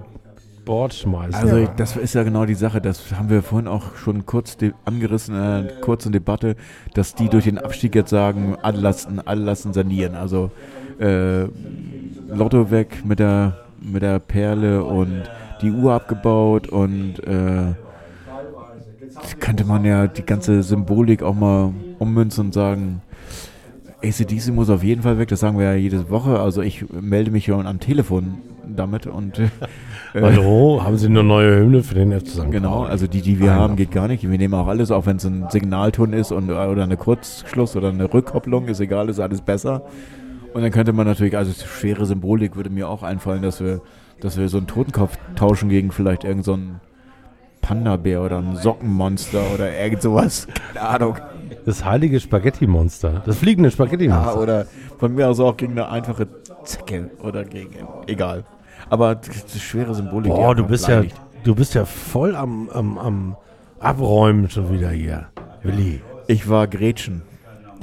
Bord schmeißen. Also ich- das ist ja genau die Sache, das haben wir vorhin auch schon kurz angerissen in einer kurzen Debatte, dass die durch den Abstieg jetzt sagen, alle lassen, alle lassen sanieren. Also äh, Lotto weg mit der, mit der Perle und die Uhr abgebaut und äh, könnte man ja die ganze Symbolik auch mal ummünzen und sagen, ACDC muss auf jeden Fall weg, das sagen wir ja jede Woche. Also ich melde mich schon am Telefon damit und äh, Hallo, haben Sie eine neue Hymne für den FC St. Genau, also die, die wir Einer. haben, geht gar nicht. Wir nehmen auch alles, auch wenn es ein Signalton ist und, oder eine Kurzschluss oder eine Rückkopplung, ist egal, ist alles besser. Und dann könnte man natürlich, also schwere Symbolik würde mir auch einfallen, dass wir, dass wir so einen Totenkopf tauschen gegen vielleicht irgend so Panda-Bär oder ein Sockenmonster oder irgend sowas. Keine Ahnung. Das heilige Spaghetti-Monster. Das fliegende Ja, Spaghetti-Monster. oder von mir aus auch gegen eine einfache Zecke oder gegen, egal. Aber die, die schwere Symbolik. die Boah, du bist ja, du bist ja voll am, am, am Abräumen schon wieder hier. Willi. Ich war Gretchen.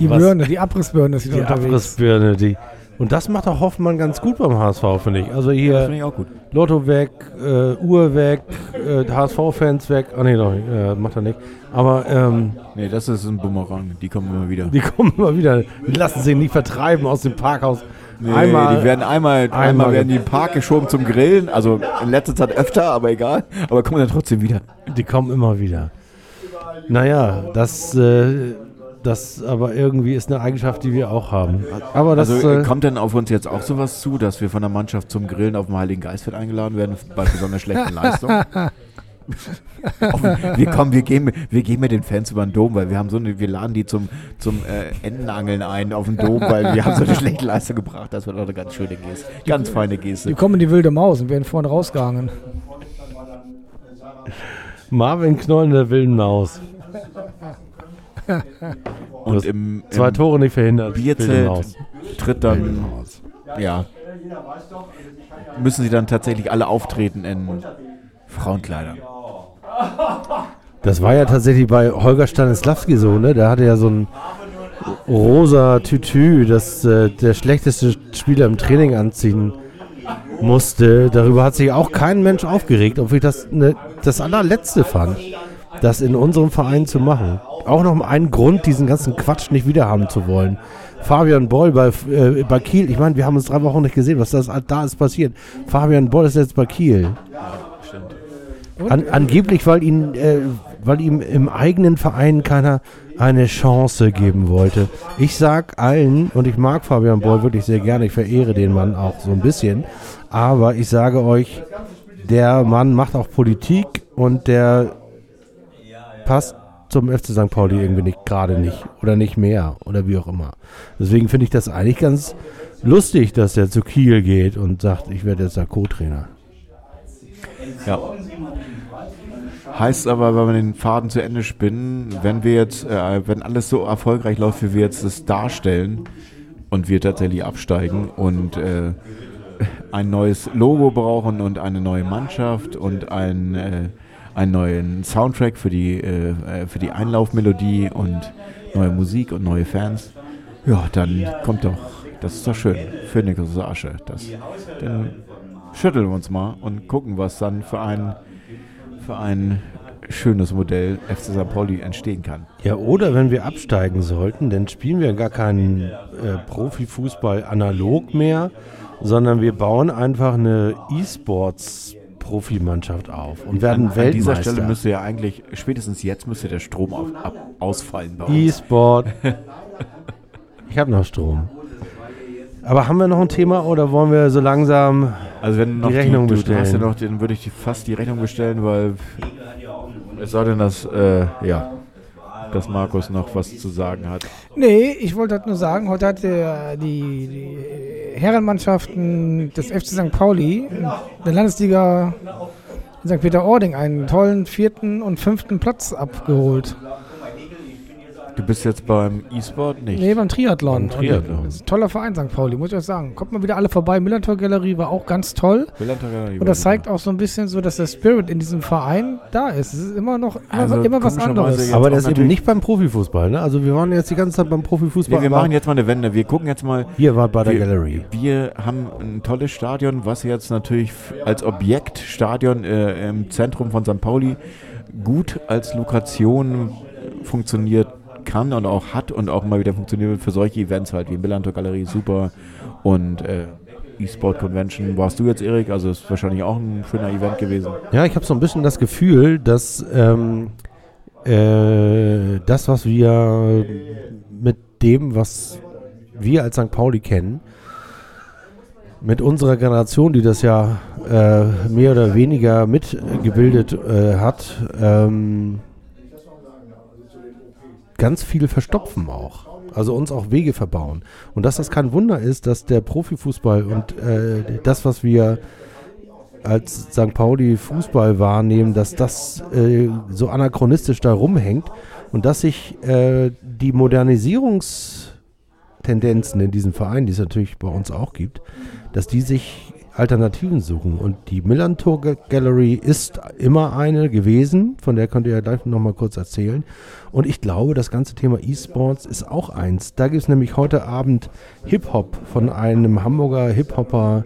Die Was? Birne, die Abrissbirne ist wieder Die unterwegs. Abrissbirne, die. Und das macht auch Hoffmann ganz gut beim HSV, finde ich. Also Das hier finde ich auch gut. Lotto weg, äh, Uhr weg, äh, HSV-Fans weg. Ah nee, doch äh, macht er nicht. Aber ähm, Nee, das ist ein Bumerang. Die kommen immer wieder. die kommen immer wieder, die lassen sich nicht vertreiben aus dem Parkhaus. Nee, einmal, die werden einmal, einmal, einmal- werden die im Park geschoben zum Grillen. Also in letzter Zeit öfter, aber egal. Aber kommen dann trotzdem wieder. die kommen immer wieder. Naja, das, äh, das aber irgendwie ist eine Eigenschaft, die wir auch haben. Aber das, also äh, kommt denn auf uns jetzt auch sowas zu, dass wir von der Mannschaft zum Grillen auf dem Heiligen Geistfeld eingeladen werden bei besonders schlechten Leistungen? wir kommen, wir gehen, mit- wir gehen mit den Fans über den Dom, weil wir haben so eine, wir laden die zum, zum äh, Entenangeln ein auf den Dom, weil wir haben so eine schlechte Leistung gebracht. Das wird auch eine ganz schöne Geste. Ganz feine Die Geste. kommen in die wilde Maus und werden vorne rausgegangen. Marvin Knoll in der wilden Maus. Und im, Zwei im Tore nicht verhindert. Bierzelt tritt dann, ja, müssen sie dann tatsächlich alle auftreten in Frauenkleidern. Das war ja tatsächlich bei Holger Stanislawski so, ne? Der hatte ja so ein rosa Tütü, das äh, der schlechteste Spieler im Training anziehen musste. Darüber hat sich auch kein Mensch aufgeregt, obwohl ich das ne, das allerletzte fand, das in unserem Verein zu machen. Auch noch ein Grund, diesen ganzen Quatsch nicht wiederhaben zu wollen. Fabian Boll bei, äh, bei Kiel, ich meine, wir haben uns drei Wochen nicht gesehen, was das da ist passiert. Fabian Boll ist jetzt bei Kiel. An, angeblich, weil, ihn, äh, weil ihm im eigenen Verein keiner eine Chance geben wollte. Ich sag allen, und ich mag Fabian Boll wirklich sehr gerne, ich verehre den Mann auch so ein bisschen, aber ich sage euch, der Mann macht auch Politik und der passt zum FC St. Pauli irgendwie nicht, gerade nicht oder nicht mehr oder wie auch immer. Deswegen finde ich das eigentlich ganz lustig, dass er zu Kiel geht und sagt, ich werde jetzt der Co-Trainer. Ja. Heißt aber, wenn wir den Faden zu Ende spinnen, wenn wir jetzt, äh, wenn alles so erfolgreich läuft, wie wir jetzt das darstellen und wir tatsächlich absteigen und äh, ein neues Logo brauchen und eine neue Mannschaft und ein, äh, einen neuen Soundtrack für die, äh, äh, für die Einlaufmelodie und neue Musik und neue Fans, ja, dann kommt doch, das ist doch schön, für Niklas Asche. Das, dann schütteln wir uns mal und gucken, was dann für ein, für ein schönes Modell FC St. Pauli entstehen kann. Ja, oder wenn wir absteigen sollten, dann spielen wir gar keinen äh, Profifußball analog mehr, sondern wir bauen einfach eine E-Sports-Profimannschaft auf und werden an, an dieser Weltmeister. Stelle müsste ja eigentlich, spätestens jetzt müsste der Strom auf, ab, ausfallen bei uns. E-Sport. ich habe noch Strom. Aber haben wir noch ein Thema oder wollen wir so langsam Also wenn noch Die Rechnung du, du hast ja bestellen. noch, den würde ich die, fast die Rechnung bestellen, weil es sei denn, dass, äh, ja, dass Markus noch was zu sagen hat. Nee, ich wollte halt nur sagen, heute hat der, die, die Herrenmannschaften des FC St. Pauli der Landesliga in St. Peter-Ording einen tollen vierten und fünften Platz abgeholt. Du bist jetzt beim E-Sport nicht? Nee, beim Triathlon. Beim Triathlon. Und das ist ein toller Verein, St. Pauli, muss ich euch sagen. Kommt mal wieder alle vorbei. Millantor Galerie war auch ganz toll. Und das zeigt auch so ein bisschen so, dass der Spirit in diesem Verein da ist. Es ist immer noch immer, Also, immer was anderes. Aber das ist eben nicht beim Profifußball, ne? Also wir waren jetzt die ganze Zeit beim Profifußball. Nee, wir machen jetzt mal eine Wende. Wir gucken jetzt mal. Hier war bei der wir, Gallery. Wir haben ein tolles Stadion, was jetzt natürlich als Objektstadion äh, im Zentrum von St. Pauli gut als Lokation funktioniert kann und auch hat und auch mal wieder funktioniert für solche Events halt wie Millantor Galerie, super und äh, E-Sport Convention. Warst du jetzt, Erik? Also ist wahrscheinlich auch ein schöner Event gewesen. Ja, ich habe so ein bisschen das Gefühl, dass ähm, äh, das, was wir mit dem, was wir als St. Pauli kennen, mit unserer Generation, die das ja äh, mehr oder weniger mitgebildet äh, hat, ähm, ganz viel verstopfen auch. Also uns auch Wege verbauen. Und dass das kein Wunder ist, dass der Profifußball und äh, das, was wir als St. Pauli Fußball wahrnehmen, dass das äh, so anachronistisch da rumhängt und dass sich äh, die Modernisierungstendenzen in diesem Verein, die es natürlich bei uns auch gibt, dass die sich Alternativen suchen. Und die Millantor Ga- Gallery ist immer eine gewesen, von der könnt ihr ja gleich nochmal kurz erzählen. Und ich glaube, das ganze Thema E-Sports ist auch eins. Da gibt es nämlich heute Abend Hip-Hop von einem Hamburger Hip-Hopper,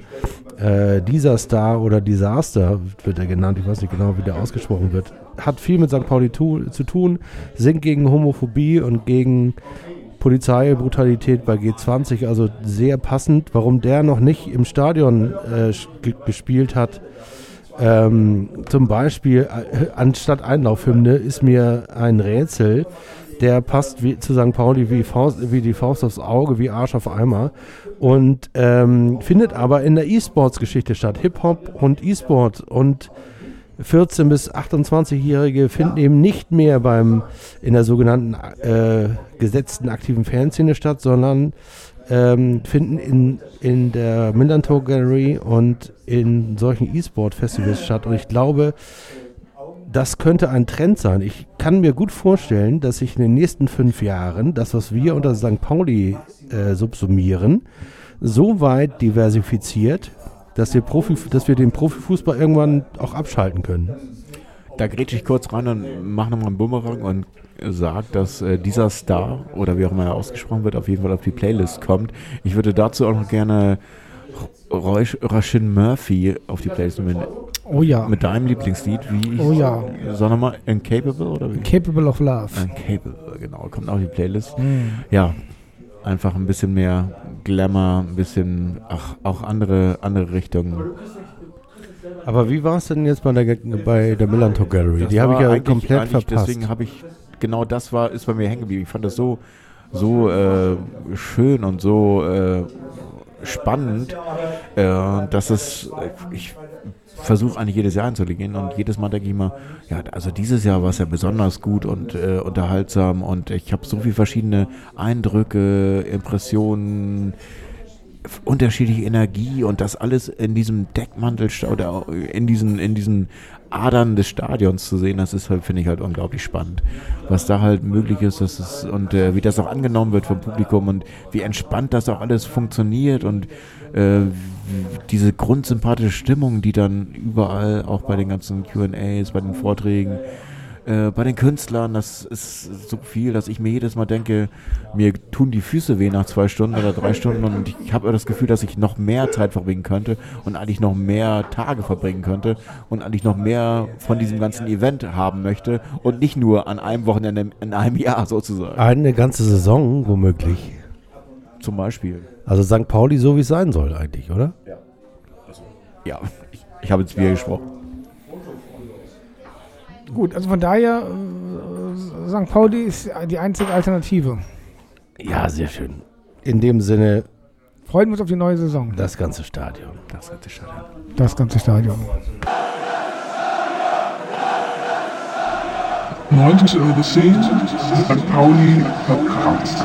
äh, dieser Star oder Disaster wird er genannt, ich weiß nicht genau, wie der ausgesprochen wird. Hat viel mit St. Pauli tu zu tun, singt gegen Homophobie und gegen Polizeibrutalität bei G20, also sehr passend. Warum der noch nicht im Stadion äh, gespielt hat, ähm, zum Beispiel äh, anstatt Einlaufhymne, ist mir ein Rätsel. Der passt wie, zu St. Pauli wie, Faust, wie die Faust aufs Auge, wie Arsch auf Eimer. Und ähm, findet aber in der E-Sports-Geschichte statt. Hip-Hop und E-Sport. Und 14- bis 28-Jährige finden eben nicht mehr beim in der sogenannten äh, gesetzten aktiven Fanszene statt, sondern ähm, finden in, in der Millantor Gallery und in solchen E-Sport-Festivals statt. Und ich glaube, das könnte ein Trend sein. Ich kann mir gut vorstellen, dass sich in den nächsten fünf Jahren das, was wir unter St. Pauli äh, subsumieren, so weit diversifiziert, dass wir, Profi, dass wir den Profifußball irgendwann auch abschalten können. Da grätsche ich kurz rein und mache nochmal einen Bumerang und sage, dass äh, dieser Star, oder wie auch immer er ausgesprochen wird, auf jeden Fall auf die Playlist kommt. Ich würde dazu auch noch gerne Rashin Murphy auf die Playlist nehmen. Oh ja. Mit deinem Lieblingslied, wie Oh ja. Sag nochmal, Incapable oder wie? Capable of Love. Incapable, genau, kommt auf die Playlist. Mhm. Ja, einfach ein bisschen mehr Glamour, ein bisschen, ach, auch andere, andere Richtungen. Aber wie war es denn jetzt bei der, bei der Millantor Gallery? Das Die habe ich ja komplett verpasst. Deswegen habe ich, genau das war, ist bei mir hängen geblieben. Ich fand das so, so äh, schön und so äh, spannend, äh, dass es, ich versuche eigentlich jedes Jahr einzulegen und jedes Mal denke ich mal, ja, also dieses Jahr war es ja besonders gut und äh, unterhaltsam und ich habe so viele verschiedene Eindrücke, Impressionen, unterschiedliche Energie und das alles in diesem Deckmantel oder in diesen, in diesen Adern des Stadions zu sehen, das ist halt, finde ich halt unglaublich spannend. Was da halt möglich ist, das ist und äh, wie das auch angenommen wird vom Publikum und wie entspannt das auch alles funktioniert und äh, diese grundsympathische Stimmung, die dann überall auch bei den ganzen QAs, bei den Vorträgen, äh, bei den Künstlern, das ist so viel, dass ich mir jedes Mal denke, mir tun die Füße weh nach zwei Stunden oder drei Stunden und ich habe das Gefühl, dass ich noch mehr Zeit verbringen könnte und eigentlich noch mehr Tage verbringen könnte und eigentlich noch mehr von diesem ganzen Event haben möchte und nicht nur an einem Wochenende in einem Jahr sozusagen. Eine ganze Saison womöglich. Zum Beispiel. Also St. Pauli so, wie es sein soll eigentlich, oder? Ja, ich, ich habe ins Bier gesprochen. Gut, also von daher, äh, St. Pauli ist die einzige Alternative. Ja, sehr schön. In dem Sinne, Freuen wir uns auf die neue Saison. das ganze Stadion. Das ganze Stadion. Das ganze Stadion. 90 Euro 10, St. Pauli Podcast.